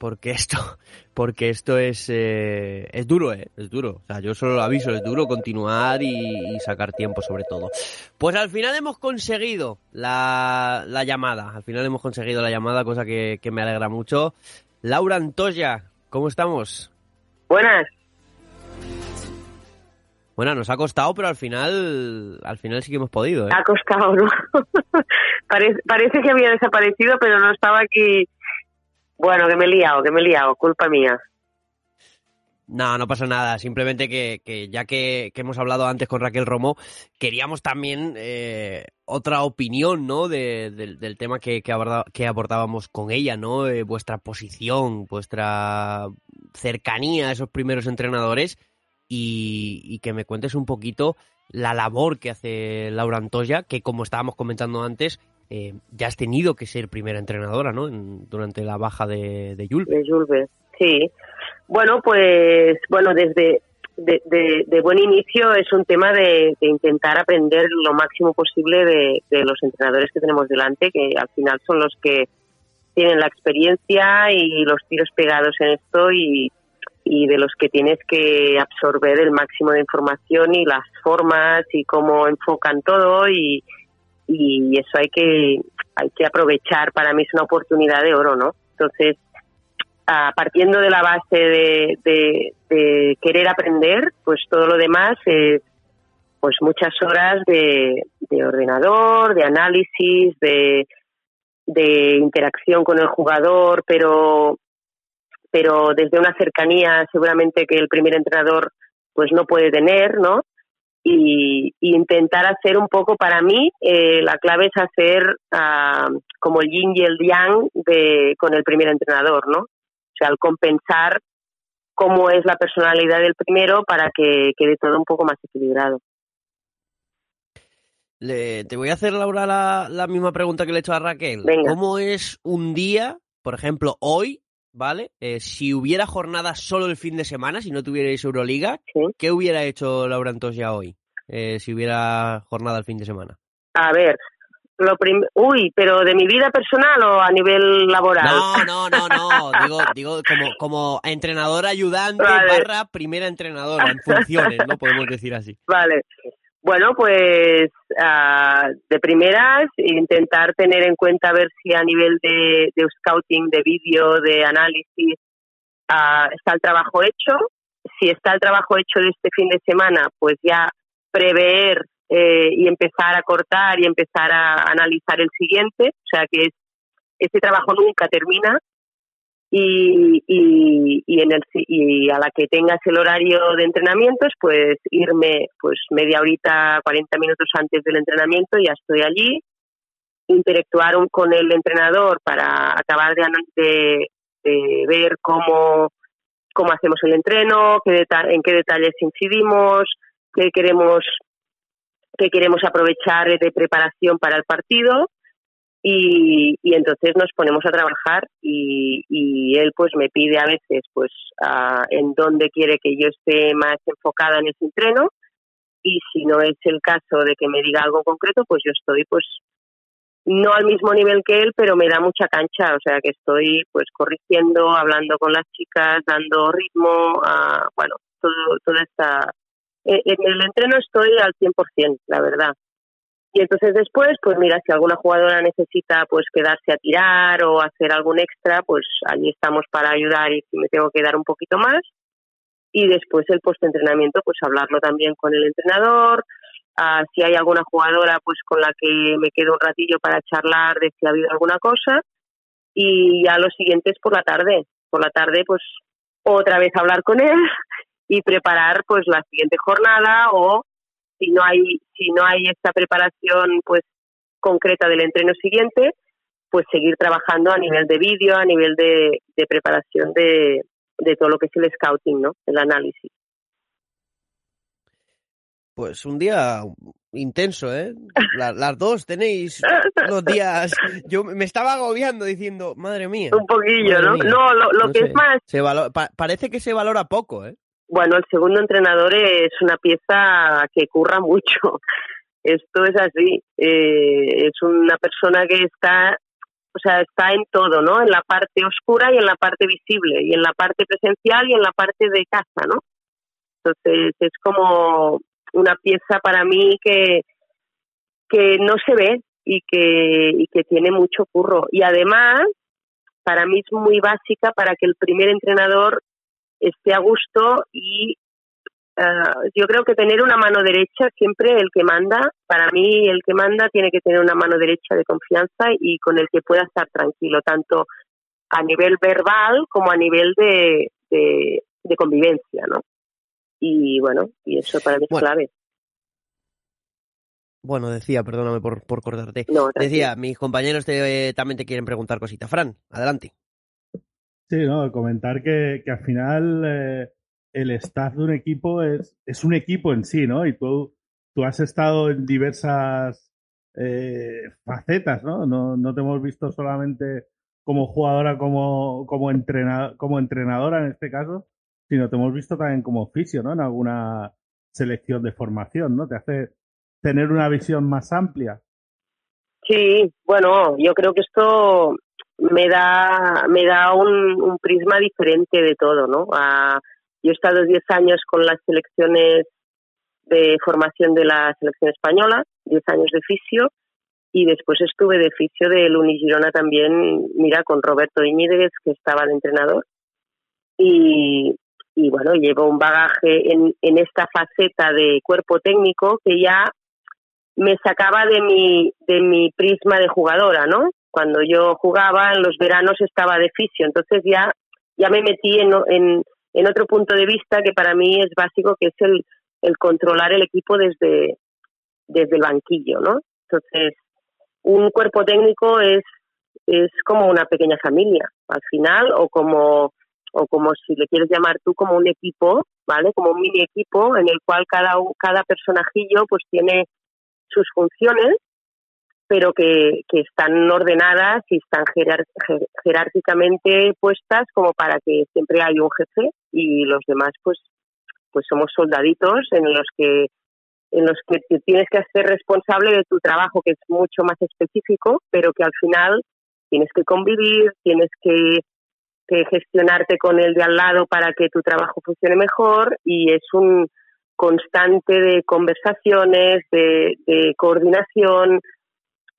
porque esto, *laughs* porque esto es, eh, es duro, eh, es duro. O sea, yo solo lo aviso, es duro continuar y, sacar tiempo sobre todo. Pues al final hemos conseguido la, la llamada, al final hemos conseguido la llamada, cosa que, que me alegra mucho. Laura Antoya, ¿cómo estamos? Buenas. Bueno, nos ha costado, pero al final, al final sí que hemos podido. ¿eh? Ha costado, ¿no? *laughs* parece, parece que había desaparecido, pero no estaba aquí bueno, que me he liado, que me he liado, culpa mía. No, no pasa nada. Simplemente que, ya que, hemos hablado antes con Raquel Romo, queríamos también eh, otra opinión, ¿no? del tema que, que, abordábamos con ella, ¿no? Eh, vuestra posición, vuestra cercanía a esos primeros entrenadores y, y, que me cuentes un poquito la labor que hace Laura Antoya, que como estábamos comentando antes, eh, ya has tenido que ser primera entrenadora, ¿no? durante la baja de, de Yulbe. De Yulbe, sí. Bueno, pues, bueno, desde de, buen inicio es un tema de, intentar aprender lo máximo posible de, los entrenadores que tenemos delante, que al final son los que tienen la experiencia y los tiros pegados en esto y, y de los que tienes que absorber el máximo de información y las formas y cómo enfocan todo y, y eso hay que hay que aprovechar. Para mí es una oportunidad de oro no entonces partiendo de la base de, de, querer aprender pues todo lo demás es pues muchas horas de, de ordenador de análisis de de interacción con el jugador pero pero desde una cercanía seguramente que el primer entrenador pues no puede tener no y, intentar hacer un poco para mí eh, la clave es hacer uh, como el yin y el yang de con el primer entrenador no o sea al compensar cómo es la personalidad del primero para que quede todo un poco más equilibrado. Le, te voy a hacer Laura la, la misma pregunta que le he hecho a Raquel. Cómo es un día por ejemplo hoy ¿vale? Eh, si hubiera jornada solo el fin de semana, si no tuvierais Euroliga, ¿qué hubiera hecho Laura ya hoy? Eh, si hubiera jornada el fin de semana. A ver, lo Uy, pero de mi vida personal o a nivel laboral. No, no, no, no. digo, digo como, como entrenadora ayudante barra primera entrenadora en funciones, ¿no? Podemos decir así. Vale. Bueno, pues uh, de primeras intentar tener en cuenta ver si a nivel de, de scouting, de vídeo, de análisis, uh, está el trabajo hecho. Si está el trabajo hecho de este fin de semana, pues ya prever eh, y empezar a cortar y empezar a analizar el siguiente. O sea que es, ese trabajo nunca termina y, y, y, en el, y a la que tengas el horario de entrenamientos, pues irme pues media horita, 40 minutos antes del entrenamiento, ya estoy allí, interactuar con el entrenador para acabar de, de, ver cómo, cómo hacemos el entreno, qué en qué detalles incidimos, qué queremos, qué queremos aprovechar de preparación para el partido y, y entonces nos ponemos a trabajar y, y él pues me pide a veces pues en dónde quiere que yo esté más enfocada en ese entreno y si no es el caso de que me diga algo concreto pues yo estoy pues no al mismo nivel que él pero me da mucha cancha o sea que estoy pues corrigiendo hablando con las chicas dando ritmo a, bueno todo toda esta en el entreno estoy al 100% la verdad y entonces después, pues mira, si alguna jugadora necesita pues quedarse a tirar o hacer algún extra, pues allí estamos para ayudar y si me tengo que dar un poquito más. Y después el post-entrenamiento, pues hablarlo también con el entrenador, Ah, si hay alguna jugadora pues con la que me quedo un ratillo para charlar de si ha habido alguna cosa y ya lo siguiente es por la tarde. Por la tarde pues otra vez hablar con él *laughs* y preparar pues la siguiente jornada o si no hay si no hay esta preparación pues concreta del entreno siguiente pues seguir trabajando a nivel de vídeo a nivel de, de preparación de, de todo lo que es el scouting no el análisis pues un día intenso, ¿eh? las dos tenéis *laughs* unos días. Yo me estaba agobiando diciendo, madre mía. Un poquillo, ¿no? No, lo, que es más. Se parece que se valora poco, ¿eh? Bueno, el segundo entrenador es una pieza que curra mucho. *laughs* Esto es así. Eh, es una persona que está, o sea, está en todo, ¿no? En la parte oscura y en la parte visible, y en la parte presencial y en la parte de casa, ¿no? Entonces es como una pieza para mí que, que no se ve y que, y que tiene mucho curro. Y además, para mí es muy básica para que el primer entrenador esté a gusto y uh, yo creo que tener una mano derecha, siempre el que manda, para mí el que manda tiene que tener una mano derecha de confianza y con el que pueda estar tranquilo, tanto a nivel verbal como a nivel de, de, de convivencia, ¿no? Y bueno, y eso para mí es clave. Bueno, decía, perdóname por, por cortarte. decía, mis compañeros te, también te quieren preguntar cositas. Fran, adelante. Sí, no, comentar que, que al final eh, el staff de un equipo es, es un equipo en sí, ¿no? Y tú, tú has estado en diversas eh, facetas, ¿no? ¿no? No te hemos visto solamente como jugadora, como, como, como entrenadora en este caso, sino te hemos visto también como oficio, ¿no? En alguna selección de formación, ¿no? Te hace tener una visión más amplia. Sí, bueno, yo creo que esto me da me da un, prisma diferente de todo, ¿no? yo he estado 10 años con las selecciones de formación de la selección española, 10 años de fisio, y después estuve de fisio de Girona también, mira, con Roberto Iñiguez, que estaba de entrenador. Y, y bueno, llevo un bagaje en, en esta faceta de cuerpo técnico que ya me sacaba de mi, de mi prisma de jugadora, ¿no? Cuando yo jugaba en los veranos estaba de fisio, entonces ya, ya me metí en, en, en otro punto de vista que para mí es básico, que es el, el controlar el equipo desde, desde el banquillo, ¿no? Entonces, un cuerpo técnico es, es como una pequeña familia, al final, o como o como si le quieres llamar tú como un equipo, ¿vale? Como un mini equipo en el cual cada, cada personajillo pues tiene sus funciones, pero que, que están ordenadas y están jerárquicamente puestas como para que siempre haya un jefe y los demás pues pues somos soldaditos en los que en los que tienes que ser responsable de tu trabajo que es mucho más específico, pero que al final tienes que convivir, tienes que que gestionarte con el de al lado para que tu trabajo funcione mejor y es un constante de conversaciones, de, coordinación.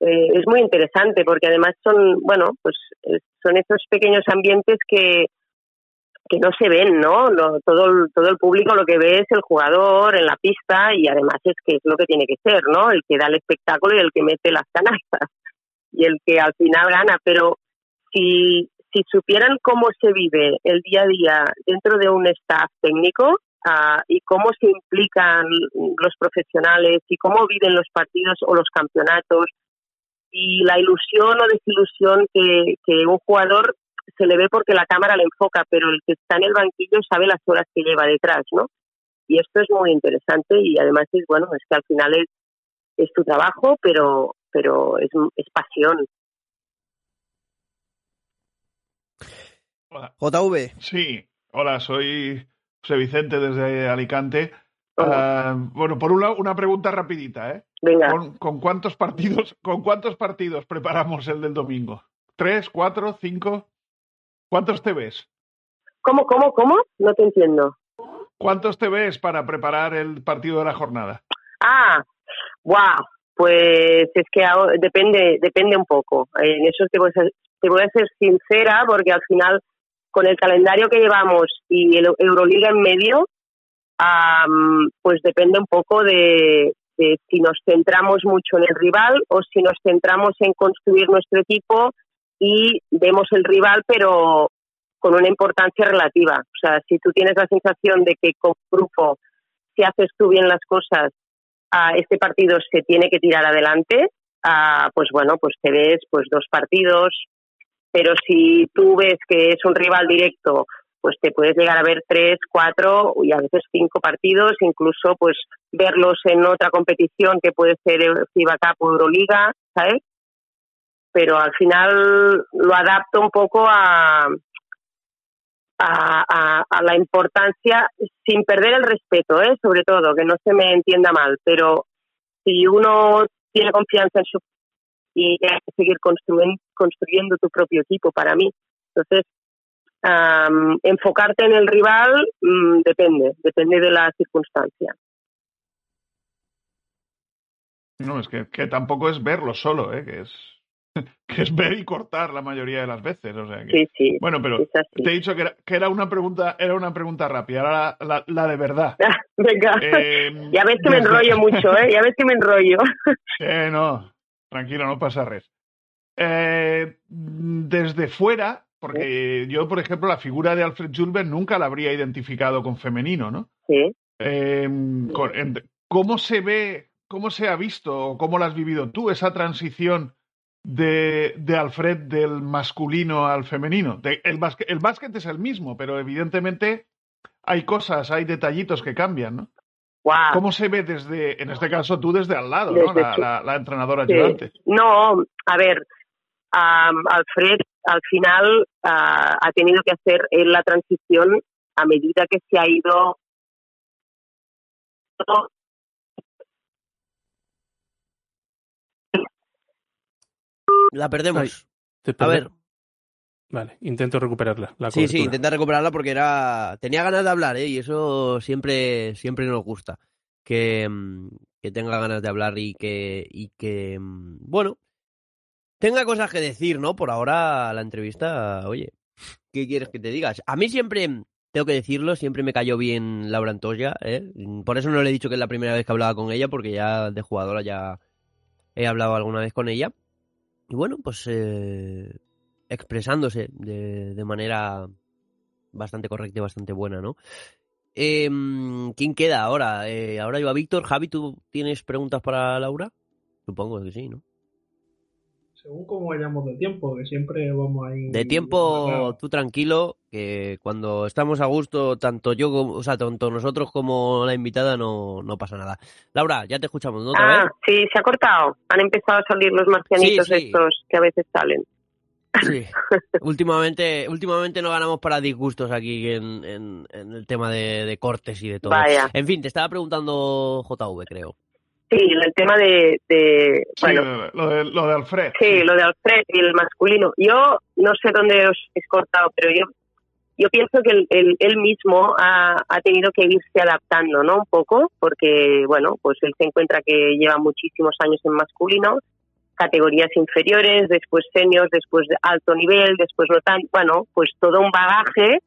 Eh, es muy interesante porque además son, bueno, pues eh, son esos pequeños ambientes que, que no se ven, ¿no? todo, el, todo el público lo que ve es el jugador en la pista y además es que es lo que tiene que ser, ¿no? El que da el espectáculo y el que mete las canastas *laughs* y el que al final gana, pero si, si supieran cómo se vive el día a día dentro de un staff técnico ah, y cómo se implican los profesionales y cómo viven los partidos o los campeonatos y la ilusión o desilusión que, que un jugador se le ve porque la cámara le enfoca, pero el que está en el banquillo sabe las horas que lleva detrás, ¿no? Y esto es muy interesante y además es, bueno, es que al final es, es tu trabajo, pero, pero es, es pasión, JV. Sí, hola, soy José Vicente desde Alicante. Ah, bueno, por un lado, una pregunta rapidita, ¿eh? Venga. ¿Con, cuántos partidos, ¿Con cuántos partidos preparamos el del domingo? ¿Tres, cuatro, cinco? ¿Cuántos te ves? ¿Cómo, cómo, cómo? No te entiendo. ¿Cuántos te ves para preparar el partido de la jornada? Ah, wow. Pues es que depende, depende un poco. En eso te voy, a, te voy a ser sincera porque al final con el calendario que llevamos y el Euroliga en medio, pues depende un poco de, si nos centramos mucho en el rival o si nos centramos en construir nuestro equipo y vemos el rival pero con una importancia relativa. O sea, si tú tienes la sensación de que con grupo, si haces tú bien las cosas, a este partido se tiene que tirar adelante, pues bueno, pues te ves pues dos partidos, pero si tú ves que es un rival directo, pues te puedes llegar a ver tres, cuatro y a veces cinco partidos, incluso pues verlos en otra competición que puede ser FIBA Cup o Euroliga, ¿sabes? Pero al final lo adapto un poco a, a, a, la importancia, sin perder el respeto, ¿eh? sobre todo, que no se me entienda mal, pero si uno tiene confianza en su y hay que seguir construyendo, construyendo tu propio equipo para mí. Entonces, enfocarte en el rival mm, depende, depende de la circunstancia. No, es que, que tampoco es verlo solo, ¿eh? que es *laughs* que es ver y cortar la mayoría de las veces. O sea sí, sí. Bueno, pero te he dicho que era, que era, una pregunta, era una pregunta rápida, ahora la, la, de verdad. *laughs* Venga. *laughs* Eh, ya ves que me enrollo mucho, ¿eh? Ya ves que me enrollo. Eh, no, tranquilo, no pasa res. Eh, desde fuera, porque yo, por ejemplo, la figura de Alfred Julber nunca la habría identificado con femenino, ¿no? Sí. Eh, ¿Cómo se ve, cómo se ha visto, cómo la has vivido tú, esa transición de, de Alfred del masculino al femenino. el, básquet, el básquet es el mismo, pero evidentemente hay cosas, hay detallitos que cambian, ¿no? ¿Cómo se ve desde, en este caso tú desde al lado, ¿no? La, entrenadora ayudante. No, a ver, Alfred al final ha tenido que hacer la transición a medida que se ha ido La perdemos. a ver. Vale, intento recuperarla. La sí, sí, intenta recuperarla porque era tenía ganas de hablar, ¿eh? Y eso siempre, siempre nos gusta. Que, mm, que tenga ganas de hablar y que, y que, mm, bueno, tenga cosas que decir, ¿no? Por ahora la entrevista, oye, ¿qué quieres que te digas? A mí siempre, tengo que decirlo, siempre me cayó bien Laura Antoya, ¿eh? Por eso no le he dicho que es la primera vez que hablaba con ella, porque ya de jugadora ya he hablado alguna vez con ella. Y bueno, pues eh, expresándose de, de, manera bastante correcta y bastante buena, ¿no? Eh, ¿Quién queda ahora? Eh, ahora iba Víctor. Javi, ¿tú tienes preguntas para Laura? Supongo que sí, ¿no? Según cómo vayamos de tiempo, que siempre vamos a ir... De tiempo, tú tranquilo, que cuando estamos a gusto, tanto yo, o sea, tanto nosotros como la invitada, no, no pasa nada. Laura, ya te escuchamos, ¿no? Ah, sí, se ha cortado. Han empezado a salir los marcianitos estos que a veces salen. Sí, *laughs* últimamente, últimamente no ganamos para disgustos aquí en, en, el tema de, de, cortes y de todo. Vaya. En fin, te estaba preguntando JV, creo. Sí, el tema de, de bueno, lo, de, lo de Alfred. Sí, lo de Alfred y el masculino. Yo no sé dónde os he cortado, pero yo yo pienso que él, él mismo ha, ha, tenido que irse adaptando, ¿no? Un poco, porque, bueno, pues él se encuentra que lleva muchísimos años en masculino, categorías inferiores, después seniors, después de alto nivel, después no tan, bueno, pues todo un bagaje.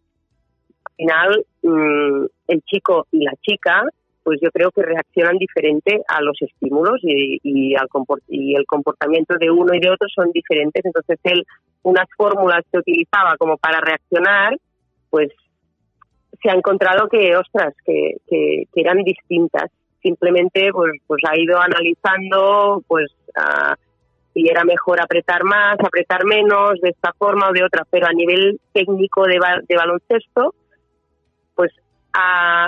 Al final, mmm, el chico y la chica pues yo creo que reaccionan diferente a los estímulos y, y, al y el comportamiento de uno y de otro son diferentes. Entonces él, unas fórmulas que utilizaba como para reaccionar, pues se ha encontrado que, ostras, que, que, eran distintas. Simplemente pues, pues ha ido analizando pues si era mejor apretar más, apretar menos, de esta forma o de otra, pero a nivel técnico de, de baloncesto, pues ha,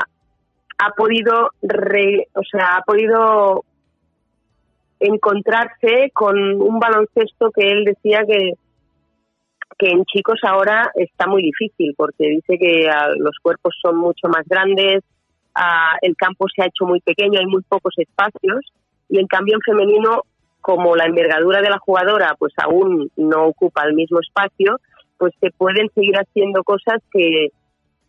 ha podido, o sea, ha podido encontrarse con un baloncesto que él decía que, que en chicos ahora está muy difícil porque dice que ah, los cuerpos son mucho más grandes, ah, el campo se ha hecho muy pequeño, hay muy pocos espacios y en cambio en femenino como la envergadura de la jugadora pues aún no ocupa el mismo espacio, pues se pueden seguir haciendo cosas que,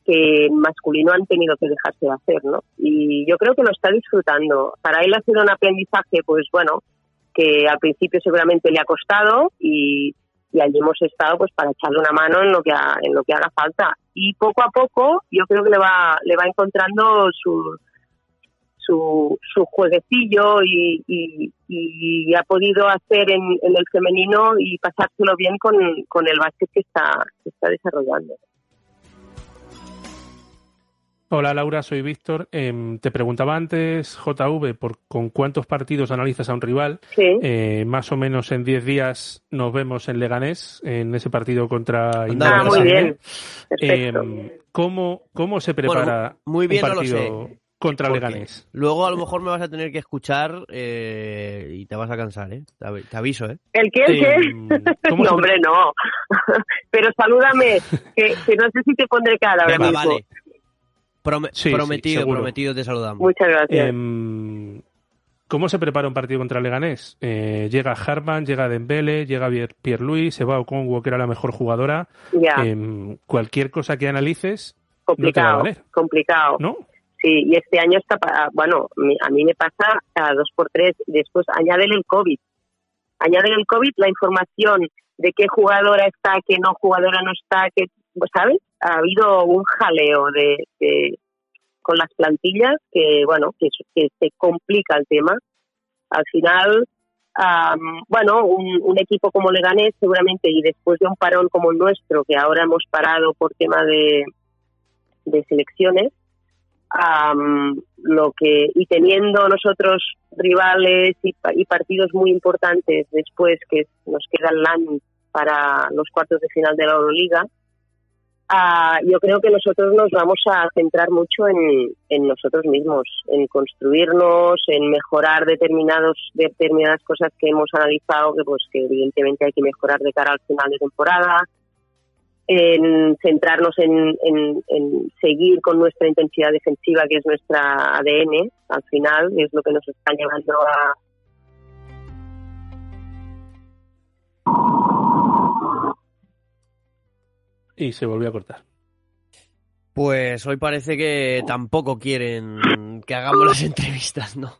que masculino han tenido que dejarse de hacer, ¿no? Y yo creo que lo está disfrutando. Para él ha sido un aprendizaje, pues bueno, que al principio seguramente le ha costado y, allí hemos estado pues para echarle una mano en lo que en lo que haga falta y poco a poco yo creo que le va le va encontrando sus su, su jueguecillo y, y, y ha podido hacer en, en, el femenino y pasárselo bien con, con el básquet que está, que está desarrollando. Hola Laura, soy Víctor. Eh, te preguntaba antes, JV, por con cuántos partidos analizas a un rival. Sí. Eh, más o menos en 10 días nos vemos en Leganés, en ese partido contra Ah, muy bien. Eh, Perfecto. ¿cómo, ¿Cómo se prepara Bueno, muy bien un no lo partido sé. contra Porque Leganés? Luego a lo mejor me vas a tener que escuchar eh, y te vas a cansar, ¿eh? Te avi- te aviso, ¿eh? ¿El qué? ¿El qué? Eh, ¿cómo no, se- hombre, no. *laughs* Pero salúdame, que, que no sé si te pondré cara ahora mismo. vale. Prome- Sí, prometido, prometido, te saludamos. Muchas gracias. Em, ¿Cómo se prepara un partido contra Leganés? Eh, llega Harman, llega Dembele, llega Pier- Pierre-Louis, se va Okongo, que era la mejor jugadora. ya, Em, cualquier cosa que analices no te va a complicado, valer, complicado. ¿no? Sí, y este año está, pa- bueno, mi- a mí me pasa a dos por tres. Después añádele el COVID. Añádele el COVID, la información de qué jugadora está, qué no jugadora no está, que, ¿sabes? Ha habido un jaleo de, con las plantillas que, bueno, que, se complica el tema. Al final, am, bueno, un, equipo como Leganés seguramente y después de un parón como el nuestro, que ahora hemos parado por tema de, de selecciones, am, lo que y teniendo nosotros rivales y, y partidos muy importantes después que nos queda el LAN para los cuartos de final de la Euroliga, ah, yo creo que nosotros nos vamos a centrar mucho en, nosotros mismos, en construirnos, en mejorar determinados determinadas cosas que hemos analizado que pues que evidentemente hay que mejorar de cara al final de temporada en centrarnos en, en, en seguir con nuestra intensidad defensiva, que es nuestra ADN, al final, es lo que nos está llevando a. Y se volvió a cortar. Pues hoy parece que tampoco quieren que hagamos las entrevistas, ¿no?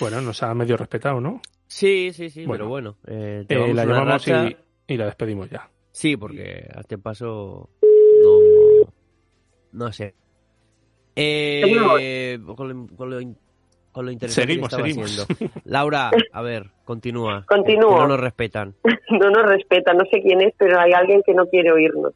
Bueno, nos ha medio respetado, ¿no? Sí, sí, sí, Bueno. pero bueno. eh, Eh, la llamamos racha. y, y la despedimos ya. Sí, porque a este paso no, no sé. Eh, con, lo, con, lo, in- con lo interesante Seguimos, que estaba seguimos. siendo. *laughs* Laura, a ver, continúa. que no nos respetan. *laughs* no nos respeta, no sé quién es, pero hay alguien que no quiere oírnos.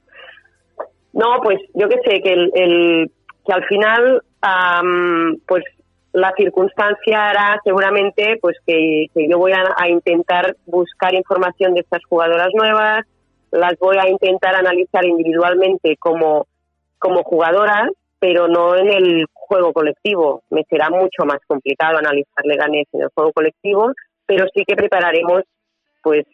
No, pues yo que sé, que, el, el- que al final, am, pues la circunstancia hará seguramente pues que, que yo voy a, a intentar buscar información de estas jugadoras nuevas, las voy a intentar analizar individualmente como, como jugadoras, pero no en el juego colectivo. Me será mucho más complicado analizar Leganés en el juego colectivo, pero sí que prepararemos pues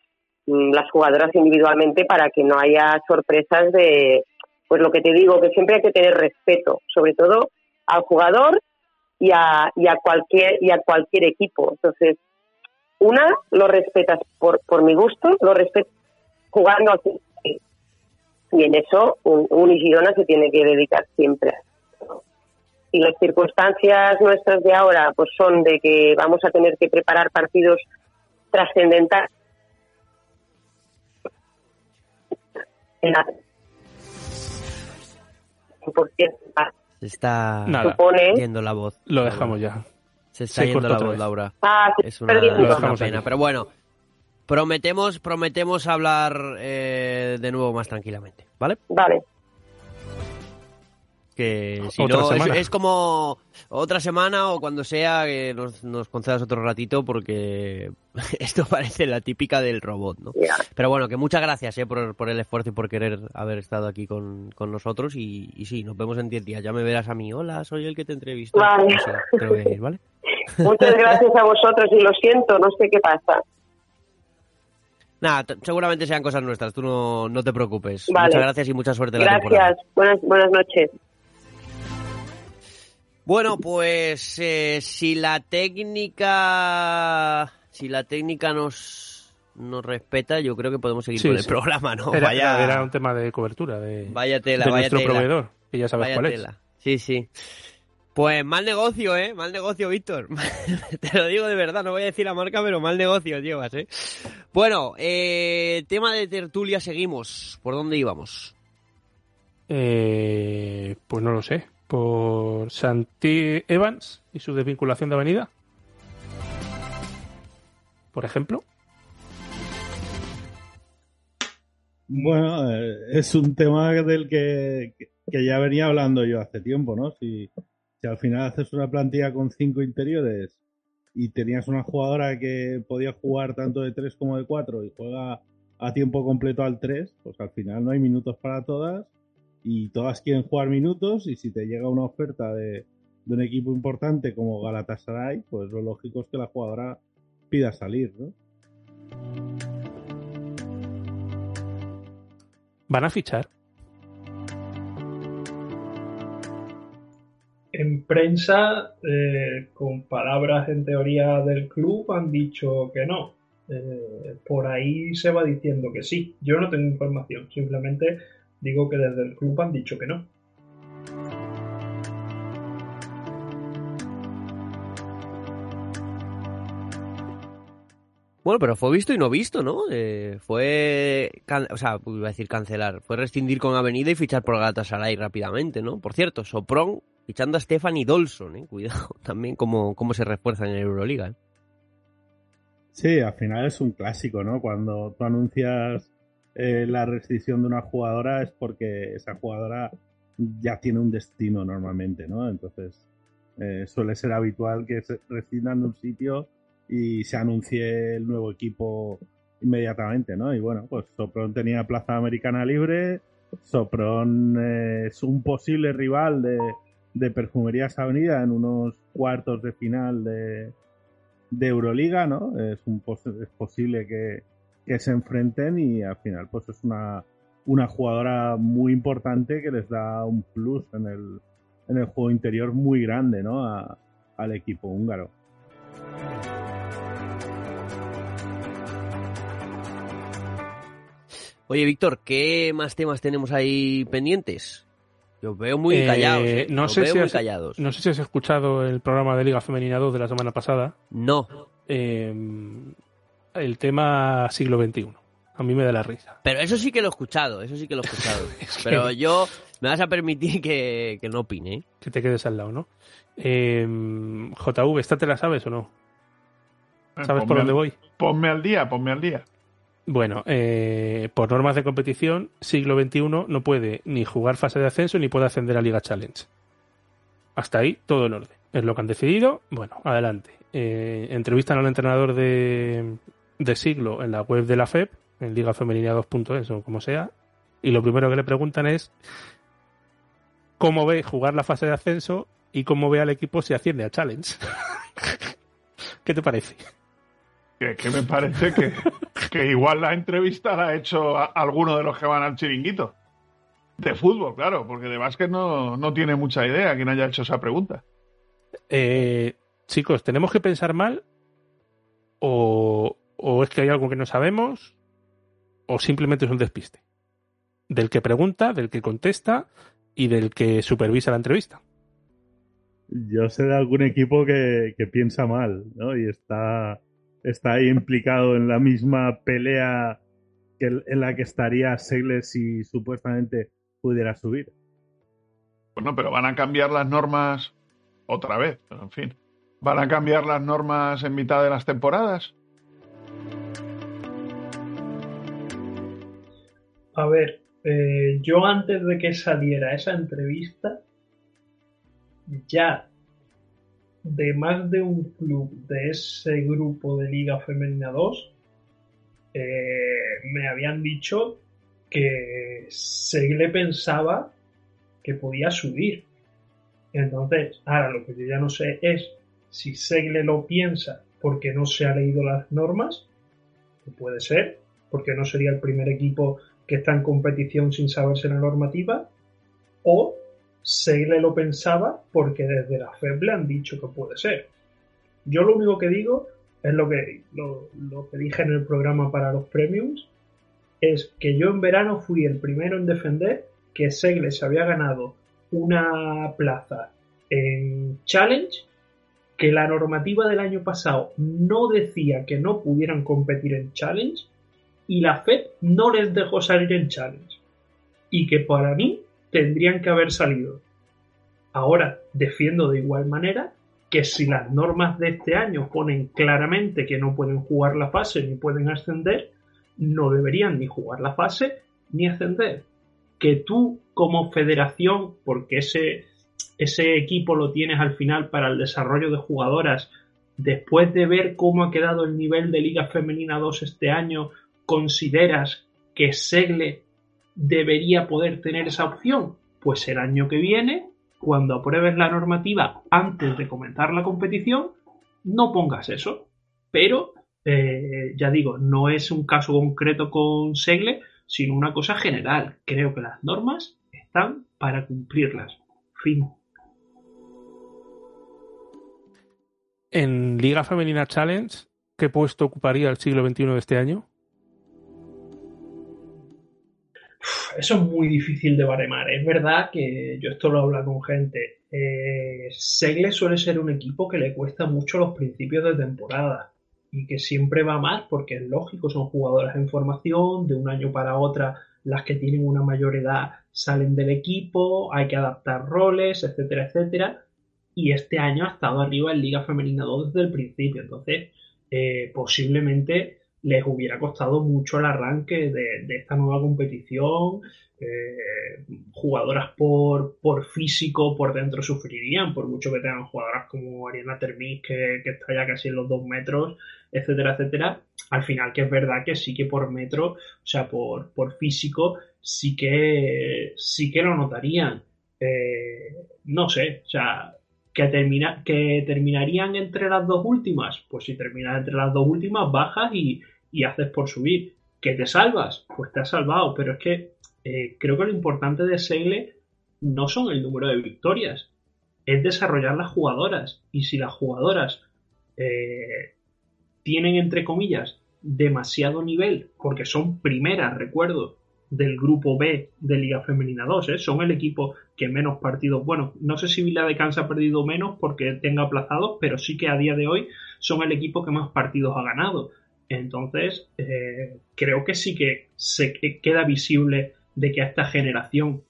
mm, las jugadoras individualmente para que no haya sorpresas de pues lo que te digo que siempre hay que tener respeto sobre todo al jugador y a, y a cualquier y a cualquier equipo. Entonces una lo respetas por por mi gusto lo respetas jugando fútbol. y en eso un, un se tiene que dedicar siempre. Y las circunstancias nuestras de ahora pues son de que vamos a tener que preparar partidos trascendentales Se está Nada. supone yendo la voz. Lo dejamos ya. Se está Se yendo la voz, vez. Laura. ah, Es una, perdiendo. Lo es una dejamos pena, aquí. pero bueno. Prometemos, prometemos hablar eh, de nuevo más tranquilamente, ¿vale? vale Que si Otra no, es, semana. es como otra semana o cuando sea que nos, nos concedas otro ratito porque *laughs* esto parece la típica del robot, ¿no? Pero bueno, que muchas gracias eh, por, por el esfuerzo y por querer haber estado aquí con, con nosotros y, y sí, nos vemos en 10 días. Ya me verás a mí. Hola, soy el que te entrevistó. Vale. Sí, te lo voy a decir, ¿vale? *laughs* muchas gracias a vosotros y lo siento no sé qué pasa Nada, seguramente sean cosas nuestras, tú no, no te preocupes. Vale. Muchas gracias y mucha suerte en la temporada. gracias buenas buenas noches Bueno, pues eh, si la técnica si la técnica nos nos respeta, yo creo que podemos seguir Sí, con el programa, ¿no? Era, vaya, era un tema de cobertura de, vaya tela, de vaya nuestro tela. proveedor, que ya sabes Vaya cuál tela. Sí, sí. Pues mal negocio, ¿eh? Mal negocio, Víctor. *laughs* Te lo digo de verdad, no voy a decir la marca, pero mal negocio llevas, ¿eh? Bueno, eh, tema de tertulia, seguimos. ¿Por dónde íbamos? es. Eh, pues no lo sé. Por Santi Evans y su desvinculación de Avenida. Por ejemplo. Bueno, eh, es un tema del que, que, ya venía hablando yo hace tiempo, ¿no? Si, si al final haces una plantilla con cinco interiores y tenías una jugadora que podía jugar tanto de tres como de cuatro y juega a tiempo completo al 3, pues al final no hay minutos para todas y todas quieren jugar minutos y si te llega una oferta de, un equipo importante como Galatasaray, pues lo lógico es que la jugadora pida salir, ¿no? ¿Van a fichar? En prensa, eh, con palabras en teoría del club, han dicho que no. Eh, por ahí se va diciendo que sí. Yo no tengo información, simplemente digo que desde el club han dicho que no. Bueno, pero fue visto y no visto, ¿no? Eh, fue, o sea, iba a decir cancelar, fue rescindir con Avenida y fichar por Galatasaray rápidamente, ¿no? Por cierto, Sopron fichando a Stephanie Dolson, ¿eh? Cuidado *laughs* también cómo, cómo se refuerzan en Euroliga, ¿eh? Sí, al final es un clásico, ¿no? Cuando tú anuncias eh, la restricción de una jugadora es porque esa jugadora ya tiene un destino normalmente, ¿no? Entonces eh, suele ser habitual que se rescindan de un sitio y se anuncie el nuevo equipo inmediatamente, ¿no? Y bueno, pues Sopron tenía plaza americana libre, Sopron eh, es un posible rival de, de Perfumerías Avenida en unos cuartos de final de, de Euroliga, ¿no? Es, un, es posible que, se enfrenten y al final pues es una, una jugadora muy importante que les da un plus en el, en el juego interior muy grande, ¿no? al equipo húngaro. Oye, Víctor, ¿qué más temas tenemos ahí pendientes? Los veo muy eh, callados. ¿eh? No, sé si has, callados. no sé si has escuchado el programa de Liga Femenina 2 de la semana pasada. No. Em, el tema siglo XXI. A mí me da la risa. Pero eso sí que lo he escuchado, eso sí que lo he escuchado. *laughs* Pero yo me vas a permitir que, no opine. ¿eh? Que te quedes al lado, ¿no? Em, JV, ¿esta te la sabes o no? ¿Sabes por dónde voy? Ponme al día, ponme al día. Bueno, eh, por normas de competición, siglo XXI no puede ni jugar fase de ascenso ni puede ascender a Liga Challenge. Hasta ahí todo en orden. Es lo que han decidido. Bueno, adelante. Eh, entrevistan al entrenador de, siglo en la web de la FEP, en Liga Femenina 2.es o como sea, y lo primero que le preguntan es cómo ve jugar la fase de ascenso y cómo ve al equipo si asciende a Challenge. *laughs* ¿Qué te parece? Que, me parece que, que, igual la entrevista la ha hecho alguno de los que van al chiringuito. De fútbol, claro, porque de básquet no, no tiene mucha idea quien haya hecho esa pregunta. Eh, chicos, ¿tenemos que pensar mal? O, ¿O es que hay algo que no sabemos? ¿O simplemente es un despiste? Del que pregunta, del que contesta y del que supervisa la entrevista. Yo sé de algún equipo que, que piensa mal, ¿no? Y está está ahí implicado en la misma pelea que en la que estaría Segles si supuestamente pudiera subir. Bueno, pero van a cambiar las normas otra vez, pero en fin. ¿Van a cambiar las normas en mitad de las temporadas? A ver, eh, yo antes de que saliera esa entrevista, ya de más de un club de ese grupo de Liga Femenina 2 eh, me habían dicho que Segle pensaba que podía subir. Entonces, ahora lo que yo ya no sé es si Segle lo piensa porque no se ha leído las normas, puede ser, porque no sería el primer equipo que está en competición sin saberse la normativa, o Segle lo pensaba porque desde la FEB le han dicho que puede ser. Yo lo único que digo es lo que, lo, que dije en el programa para los premiums, es que yo en verano fui el primero en defender que Segle se había ganado una plaza en Challenge, que la normativa del año pasado no decía que no pudieran competir en Challenge y la FED no les dejó salir en Challenge. Y que para mí tendrían que haber salido. Ahora defiendo de igual manera que si las normas de este año ponen claramente que no pueden jugar la fase ni pueden ascender, no deberían ni jugar la fase ni ascender. Que tú como federación, porque ese, ese equipo lo tienes al final para el desarrollo de jugadoras, después de ver cómo ha quedado el nivel de Liga Femenina 2 este año, consideras que Segle debería poder tener esa opción? Pues el año que viene cuando apruebes la normativa antes de comenzar la competición, no pongas eso. Pero, eh, ya digo, no es un caso concreto con Segle, sino una cosa general. Creo que las normas están para cumplirlas. Fin. En Liga Femenina Challenge, ¿qué puesto ocuparía el siglo XXI de este año? Eso es muy difícil de baremar. Es verdad que yo esto lo he hablado con gente. Eh, Segle suele ser un equipo que le cuesta mucho los principios de temporada y que siempre va más porque es lógico, son jugadoras en formación, de un año para otra las que tienen una mayor edad salen del equipo, hay que adaptar roles, etcétera, etcétera. Y este año ha estado arriba en Liga Femenina 2 desde el principio, entonces eh, posiblemente les hubiera costado mucho el arranque de, esta nueva competición. Eh, jugadoras por, por físico por dentro sufrirían, por mucho que tengan jugadoras como Ariana Termis, que, está ya casi en los dos metros, etcétera, etcétera. Al final, que es verdad que sí que por metro, o sea, por, por físico, sí que, sí que lo notarían. Eh, no sé, o sea, que, termina, que terminarían entre las dos últimas. Pues si terminas entre las dos últimas, bajas y, y haces por subir. ¿Que te salvas? Pues te has salvado, pero es que eh, creo que lo importante de Segle no son el número de victorias, es desarrollar las jugadoras. Y si las jugadoras eh, tienen, entre comillas, demasiado nivel, porque son primeras, recuerdo, del grupo B de Liga Femenina 2, ¿eh? son el equipo que menos partidos, bueno, no sé si Vila de Cansa ha perdido menos porque tenga aplazados, pero sí que a día de hoy son el equipo que más partidos ha ganado. Entonces, eh, creo que sí que se queda visible de que a esta generación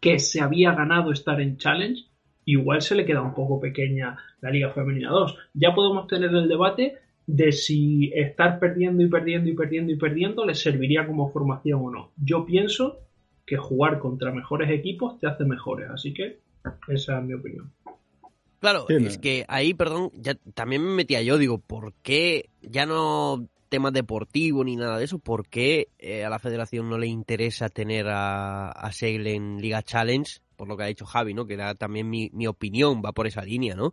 que se había ganado estar en Challenge, igual se le queda un poco pequeña la Liga Femenina 2. Ya podemos tener el debate de si estar perdiendo y perdiendo y perdiendo y perdiendo les serviría como formación o no. Yo pienso que jugar contra mejores equipos te hace mejores, así que esa es mi opinión. Claro, es que ahí, perdón, ya también me metía yo, digo, ¿por qué ya no temas deportivos ni nada de eso? ¿Por qué eh, a la federación no le interesa tener a, a Segle en Liga Challenge? Por lo que ha dicho Javi, ¿no? Que era también mi, opinión, va por esa línea, ¿no?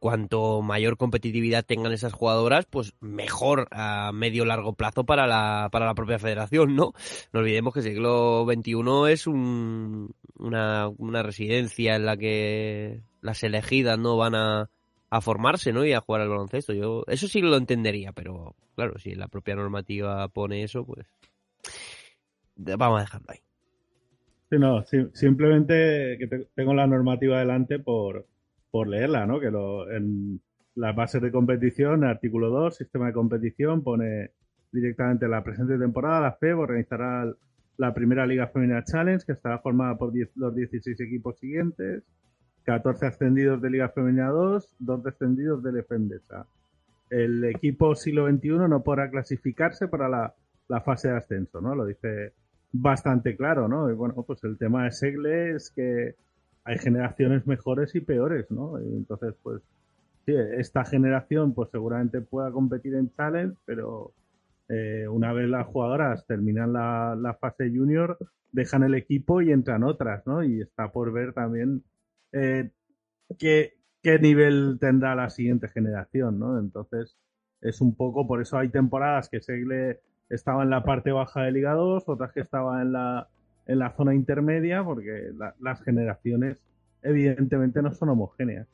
Cuanto mayor competitividad tengan esas jugadoras, pues mejor a medio largo plazo para la, para la propia federación, ¿no? No olvidemos que el siglo XXI es un, una, una residencia en la que las elegidas no van a, formarse, ¿no? Y a jugar al baloncesto. Yo eso sí lo entendería, pero claro, si la propia normativa pone eso, pues vamos a dejarlo ahí. Sí, no, simplemente que tengo la normativa delante por, por leerla, ¿no? Que lo, en las bases de competición, artículo 2, sistema de competición, pone directamente la presente temporada, la FEB organizará la primera Liga Femenina Challenge, que estará formada por los 16 equipos siguientes 14 ascendidos de Liga Femenina 2, 2 descendidos de Defendesa. El equipo siglo XXI no podrá clasificarse para la, fase de ascenso, ¿no? Lo dice bastante claro, ¿no? Y bueno, pues el tema de Segle es que hay generaciones mejores y peores, ¿no? Y entonces, pues, sí, esta generación, pues seguramente pueda competir en Challenge, pero eh, una vez las jugadoras terminan la, fase junior, dejan el equipo y entran otras, ¿no? Y está por ver también eh, qué, nivel tendrá la siguiente generación, ¿no? Entonces, es un poco, por eso hay temporadas que Segle estaba en la parte baja de Liga 2, otras que estaba en la, en la zona intermedia, porque las generaciones evidentemente no son homogéneas.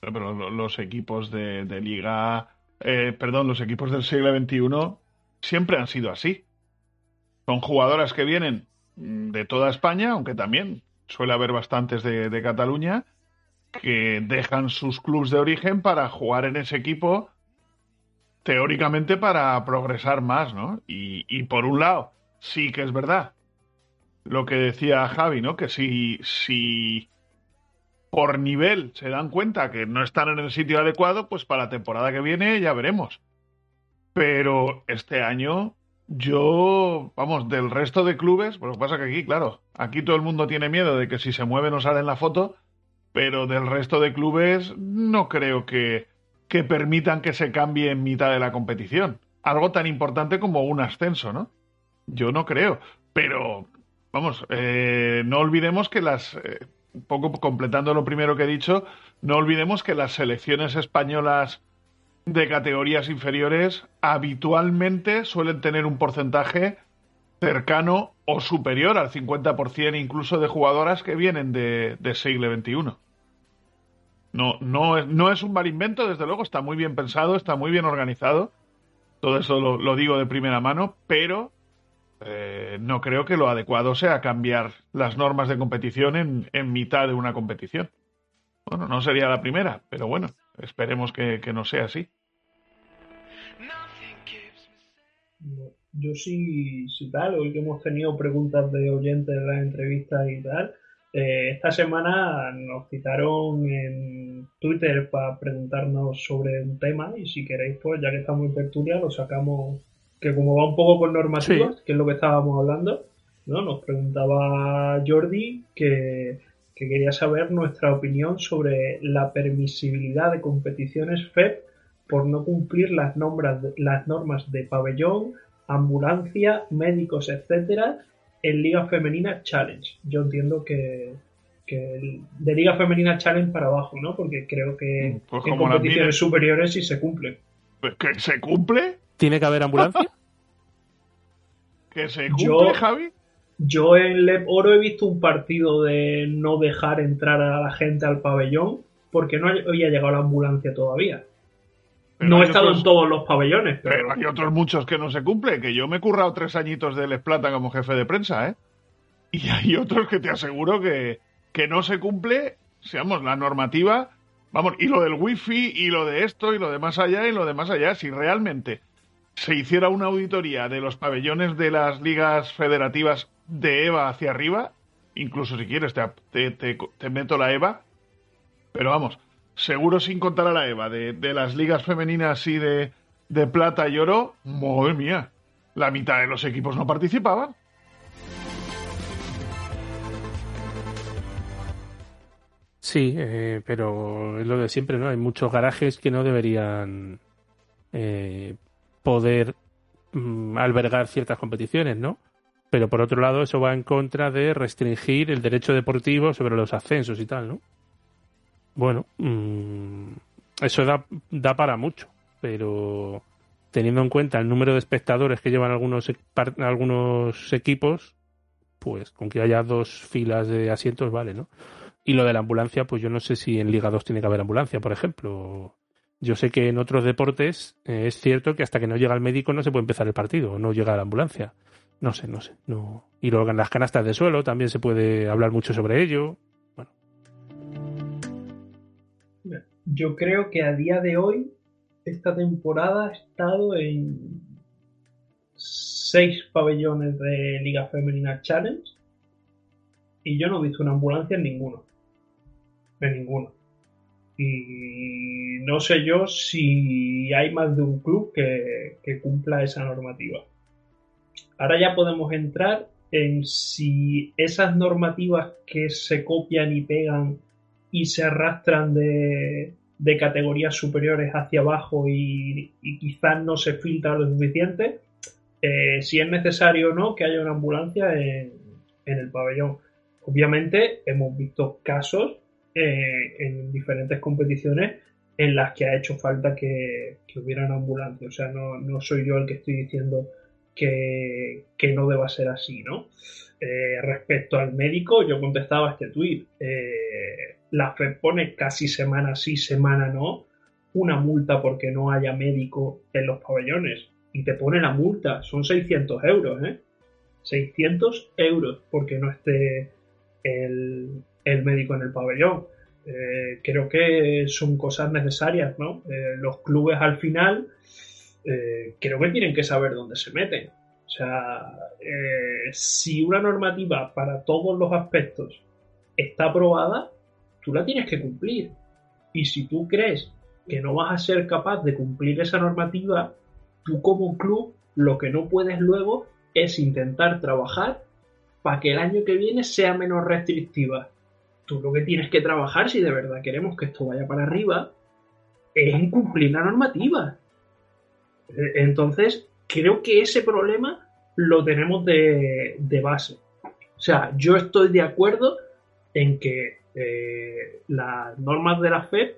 Pero los equipos de, Liga, eh, perdón, los equipos del siglo XXI siempre han sido así. Son jugadoras que vienen de toda España, aunque también suele haber bastantes de, Cataluña, que dejan sus clubes de origen para jugar en ese equipo, teóricamente para progresar más, ¿no? Y, por un lado, sí que es verdad lo que decía Javi, ¿no? Que si, si por nivel se dan cuenta que no están en el sitio adecuado, pues para la temporada que viene ya veremos. Pero este año yo, vamos, del resto de clubes, pues lo que pasa que aquí, claro, aquí todo el mundo tiene miedo de que si se mueve no sale la foto, pero del resto de clubes no creo que, que permitan que se cambie en mitad de la competición. Algo tan importante como un ascenso, ¿no? Yo no creo. Pero, vamos, eh, no olvidemos que las, eh, un poco completando lo primero que he dicho, no olvidemos que las selecciones españolas de categorías inferiores habitualmente suelen tener un porcentaje cercano o superior al 50% incluso de jugadoras que vienen de, de siglo XXI. No, no, es, no es un mal invento, desde luego, está muy bien pensado, está muy bien organizado. Todo eso lo, lo digo de primera mano, pero eh, no creo que lo adecuado sea cambiar las normas de competición en, en, mitad de una competición. Bueno, no sería la primera, pero bueno, esperemos que, que no sea así. Yo sí, sí tal, hoy que hemos tenido preguntas de oyentes en las entrevistas y tal, eh, esta semana nos citaron en Twitter para preguntarnos sobre un tema y si queréis, pues ya que estamos en tertulia, lo sacamos, que como va un poco con normativas, sí. que es lo que estábamos hablando, ¿no? Nos preguntaba Jordi que, que quería saber nuestra opinión sobre la permisibilidad de competiciones FEP por no cumplir las, nombras, las normas de pabellón, ambulancia, médicos, etcétera, en Liga Femenina Challenge. Yo entiendo que, que de Liga Femenina Challenge para abajo, ¿no? Porque creo que pues en competiciones superiores sí se cumple. Pues que se cumple. ¿Tiene que haber ambulancia? *laughs* ¿Que se cumple, Yo- Javi? Yo en Lep Oro he visto un partido de no dejar entrar a la gente al pabellón porque no había llegado la ambulancia todavía. Pero no he estado otros- en todos los pabellones, pero, Pero hay otros muchos que no se cumple, que yo me he currado tres añitos de Les Plata como jefe de prensa, ¿eh? Y hay otros que te aseguro que, que no se cumple, seamos, la normativa, vamos, y lo del wifi, y lo de esto, y lo de más allá, y lo de más allá, si realmente se hiciera una auditoría de los pabellones de las ligas federativas de EVA hacia arriba, incluso si quieres te, te, te- te meto la EVA, pero vamos, seguro sin contar a la EVA, de, de las ligas femeninas y de, de plata y oro, madre mía, la mitad de los equipos no participaban. Sí, eh, pero es lo de siempre, ¿no? Hay muchos garajes que no deberían eh, poder mm, albergar ciertas competiciones, ¿no? Pero por otro lado, eso va en contra de restringir el derecho deportivo sobre los ascensos y tal, ¿no? Bueno, mm, eso da, para mucho, pero teniendo en cuenta el número de espectadores que llevan algunos, algunos equipos, pues con que haya dos filas de asientos vale, ¿no? Y lo de la ambulancia, pues yo no sé si en Liga 2 tiene que haber ambulancia, por ejemplo. Yo sé que en otros deportes eh, es cierto que hasta que no llega el médico no se puede empezar el partido, o no llega la ambulancia. No sé, no sé. No. Y luego en las canastas de suelo también se puede hablar mucho sobre ello. Yo creo que a día de hoy esta temporada ha estado en seis pabellones de Liga Femenina Challenge y yo no he visto una ambulancia en ninguno. En ninguno. Y no sé yo si hay más de un club que, que cumpla esa normativa. Ahora ya podemos entrar en si esas normativas que se copian y pegan y se arrastran de, de categorías superiores hacia abajo y, quizás no se filtra lo suficiente, eh, si es necesario o no que haya una ambulancia en, en el pabellón. Obviamente hemos visto casos eh, en diferentes competiciones en las que ha hecho falta que, que hubiera una ambulancia. O sea, no, no soy yo el que estoy diciendo que, que no deba ser así, ¿no? Eh, respecto al médico, yo contestaba este tuit. Eh, la FED pone casi semana sí, semana no, una multa porque no haya médico en los pabellones. Y te pone la multa, son 600 euros, ¿eh? 600 euros porque no esté el, el médico en el pabellón. Eh, creo que son cosas necesarias, ¿no? Eh, los clubes al final eh, creo que tienen que saber dónde se meten. O sea, si una normativa para todos los aspectos está aprobada, tú la tienes que cumplir. Y si tú crees que no vas a ser capaz de cumplir esa normativa, tú como club lo que no puedes luego es intentar trabajar para que el año que viene sea menos restrictiva. Tú lo que tienes que trabajar, si de verdad queremos que esto vaya para arriba, es en cumplir la normativa. Entonces, creo que ese problema lo tenemos de, base. O sea, yo estoy de acuerdo en que eh, las normas de la FED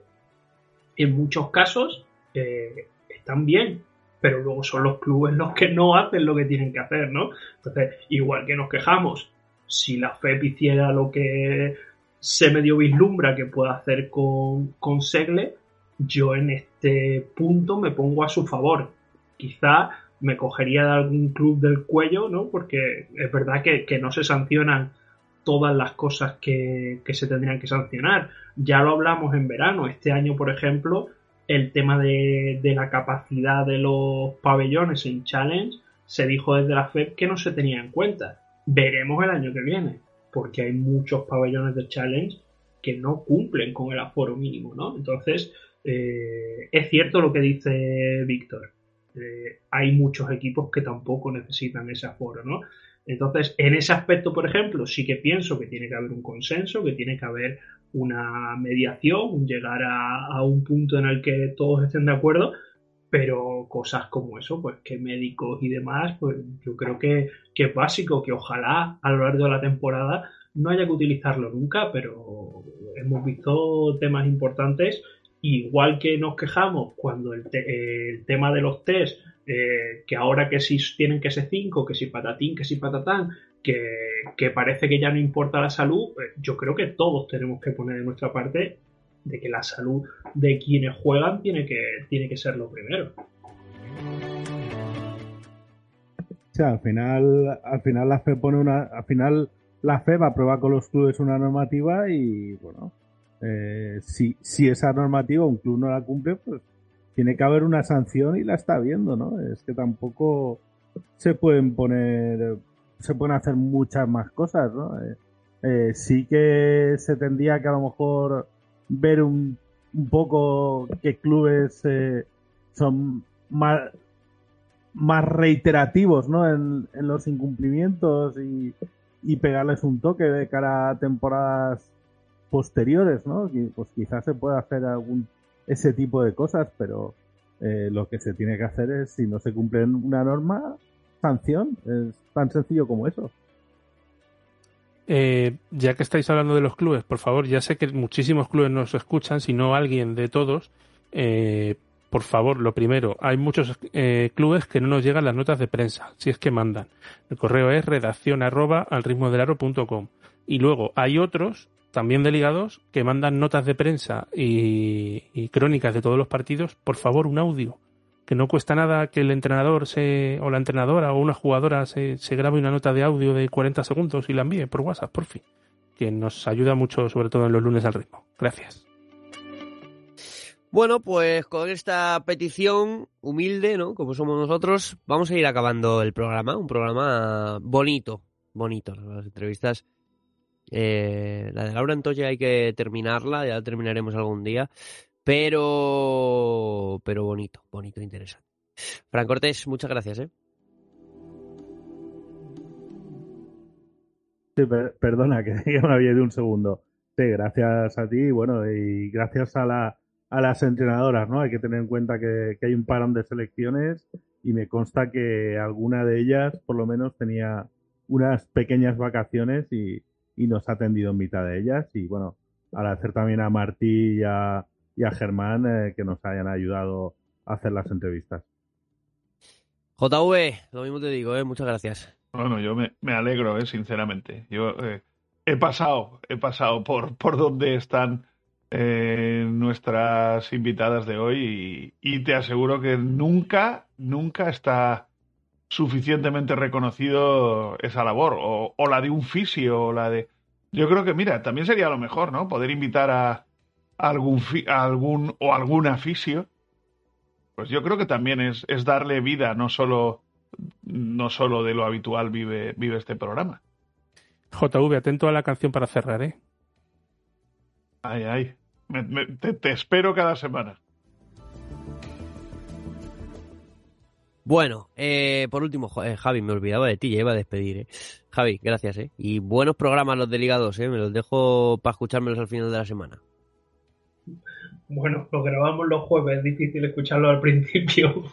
en muchos casos eh, están bien, pero luego son los clubes los que no hacen lo que tienen que hacer, ¿no? Entonces, igual que nos quejamos, si la FEP hiciera lo que se medio vislumbra que puede hacer con, Segle, yo en este punto me pongo a su favor. Quizá me cogería de algún club del cuello, ¿no? Porque es verdad que, no se sancionan todas las cosas que, que, se tendrían que sancionar. Ya lo hablamos en verano. Este año, por ejemplo, el tema de, de la capacidad de los pabellones en Challenge se dijo desde la FED que no se tenía en cuenta. Veremos el año que viene, porque hay muchos pabellones de Challenge que no cumplen con el aforo mínimo, ¿no? Entonces, eh, es cierto lo que dice Víctor. Eh, hay muchos equipos que tampoco necesitan ese aforo, ¿no? Entonces, en ese aspecto, por ejemplo, sí que pienso que tiene que haber un consenso, que tiene que haber una mediación, llegar a, un punto en el que todos estén de acuerdo, pero cosas como eso, pues que médicos y demás, pues yo creo que, que es básico, que ojalá a lo largo de la temporada no haya que utilizarlo nunca, pero hemos visto temas importantes. Igual que nos quejamos cuando el, tema de los test, eh, que ahora que si tienen que ser cinco, que si patatín, que si patatán, que, parece que ya no importa la salud, pues yo creo que todos tenemos que poner de nuestra parte de que la salud de quienes juegan tiene que, tiene que ser lo primero. O sea, al final, al final la FE pone una, al final la FE va a probar con los clubes una normativa y bueno, eh, si, si esa normativa un club no la cumple, pues tiene que haber una sanción y la está viendo, ¿no? Es que tampoco se pueden poner, se pueden hacer muchas más cosas, ¿no? Eh, eh, sí que se tendría que a lo mejor ver un, un poco qué clubes son más, reiterativos, ¿no? En, en los incumplimientos y, y pegarles un toque de cara a temporadas posteriores, ¿no? Pues quizás se pueda hacer algún ese tipo de cosas, pero eh, lo que se tiene que hacer es, si no se cumple una norma, sanción. Es tan sencillo como eso. Eh, ya que estáis hablando de los clubes, por favor, ya sé que muchísimos clubes nos escuchan, si no alguien de todos, eh, por favor, lo primero, hay muchos clubes que no nos llegan las notas de prensa, si es que mandan. El correo es redacción arroba al ritmo del aro Y luego hay otros también de ligados que mandan notas de prensa y, crónicas de todos los partidos, por favor, un audio. Que no cuesta nada que el entrenador se, o la entrenadora o una jugadora se, se grabe una nota de audio de 40 segundos y la envíe por WhatsApp, por fin. Que nos ayuda mucho, sobre todo en los lunes al ritmo. Gracias. Bueno, pues con esta petición humilde, ¿no? Como somos nosotros, vamos a ir acabando el programa. Un programa bonito, bonito. Las entrevistas eh, la de Laura Antoya hay que terminarla, ya la terminaremos algún día. Pero, pero bonito, bonito, interesante. Fran Cortés, muchas gracias, ¿eh? Sí, perdona, *laughs* que me había ido un segundo. Sí, gracias a ti, bueno, y gracias a, la, a las entrenadoras, ¿no? Hay que tener en cuenta que, que hay un parón de selecciones y me consta que alguna de ellas, por lo menos, tenía unas pequeñas vacaciones y, y nos ha atendido en mitad de ellas. Y bueno, agradecer también a Martí y a, Germán eh, que nos hayan ayudado a hacer las entrevistas. JV, lo mismo te digo, ¿eh? muchas gracias. Bueno, yo me, alegro, ¿eh? sinceramente. Yo eh, he pasado, he pasado por, por donde están nuestras invitadas de hoy y, te aseguro que nunca, nunca está suficientemente reconocido esa labor, o, o, la de un fisio, o la de... Yo creo que, mira, también sería lo mejor, ¿no? Poder invitar a, algún, algún o alguna fisio. Pues yo creo que también es, es darle vida, no solo no solo de lo habitual vive, vive este programa. JV, atento a la canción para cerrar, ¿eh? Ay, ay. te, espero cada semana. Bueno, eh, por último, eh, Javi, me olvidaba de ti, ya iba a despedir. ¿eh? Javi, gracias. ¿eh? Y buenos programas los de Liga 2, ¿eh? me los dejo para escuchármelos al final de la semana. Bueno, lo grabamos los jueves, es difícil escucharlo al *laughs* principio,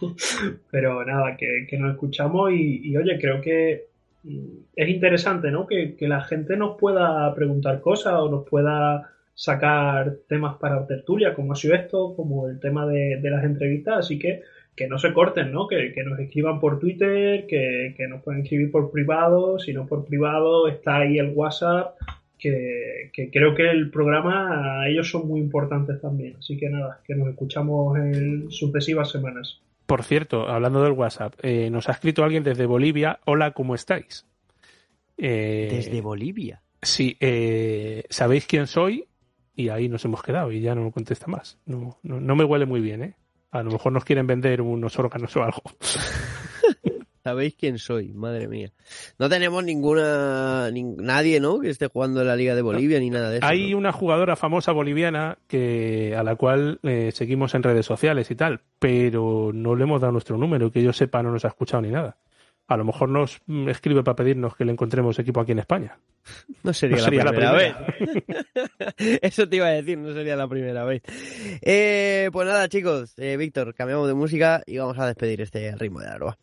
pero nada, que, nos escuchamos y, oye, creo que mm, es interesante, ¿no? Que, la gente nos pueda preguntar cosas o nos pueda sacar temas para tertulia, como ha sido esto, como el tema de, las entrevistas, así que que no se corten, ¿no? Que, nos escriban por Twitter, que, que nos pueden escribir por privado, si no por privado está ahí el WhatsApp, que, creo que el programa, ellos son muy importantes también. Así que nada, que nos escuchamos en sucesivas semanas. Por cierto, hablando del WhatsApp, eh, nos ha escrito alguien desde Bolivia. Hola, ¿cómo estáis? Eh, ¿Desde Bolivia? Sí, eh, sabéis quién soy y ahí nos hemos quedado y ya no contesta más. No, no, no me huele muy bien, ¿eh? A lo mejor nos quieren vender unos órganos o algo. *laughs* Sabéis quién soy, madre mía. No tenemos ninguna nadie, ¿no? Que esté jugando en la Liga de Bolivia ni nada de eso. Hay una jugadora famosa boliviana que a la cual eh, seguimos en redes sociales y tal, pero no le hemos dado nuestro número, que yo sepa no nos ha escuchado ni nada. A lo mejor nos escribe para pedirnos que le encontremos equipo aquí en España. *laughs* No sería, la, primera vez. *laughs* Eso te iba a decir, no sería la primera vez. Eh, pues nada, chicos, eh, Víctor, cambiamos de música y vamos a despedir este ritmo de arroba.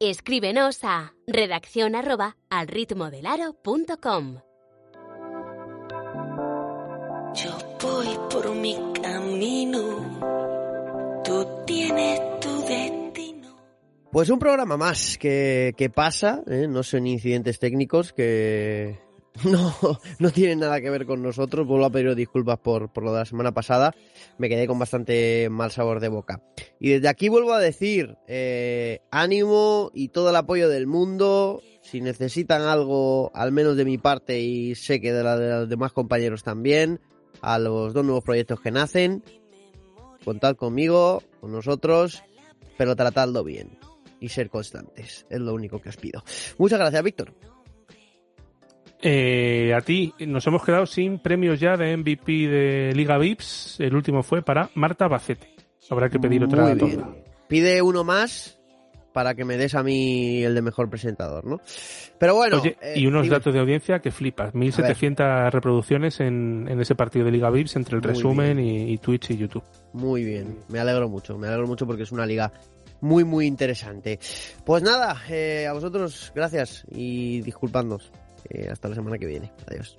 Escríbenos a redacción arroba al ritmo del Yo voy por mi camino, tú tienes tu destino. Pues un programa más que, pasa, ¿eh? no son incidentes técnicos que *laughs* no, no tienen nada que ver con nosotros. Vuelvo a pedir disculpas por, por lo de la semana pasada me quedé con bastante mal sabor de boca. Y desde aquí vuelvo a decir, eh, ánimo y todo el apoyo del mundo. Si necesitan algo, al menos de mi parte, y sé que de, la, de los demás compañeros también, a los dos nuevos proyectos que nacen, contad conmigo, con nosotros, pero tratadlo bien y ser constantes. Es lo único que os pido. Muchas gracias, Víctor. Eh, a ti, nos hemos quedado sin premios ya de MVP de Liga Vips. El último fue para Marta Bacete. Habrá que pedir otra. Pide uno más para que me des a mí el de mejor presentador, ¿no? Pero bueno. y unos eh, datos de audiencia que flipas. 1700 reproducciones en, ese partido de Liga Vips entre el resumen y, Twitch y YouTube. Muy bien. Me alegro mucho. Me alegro mucho porque es una liga muy, muy interesante. Pues nada, eh, a vosotros, gracias y disculpadnos. Eh, hasta la semana que viene. Adiós.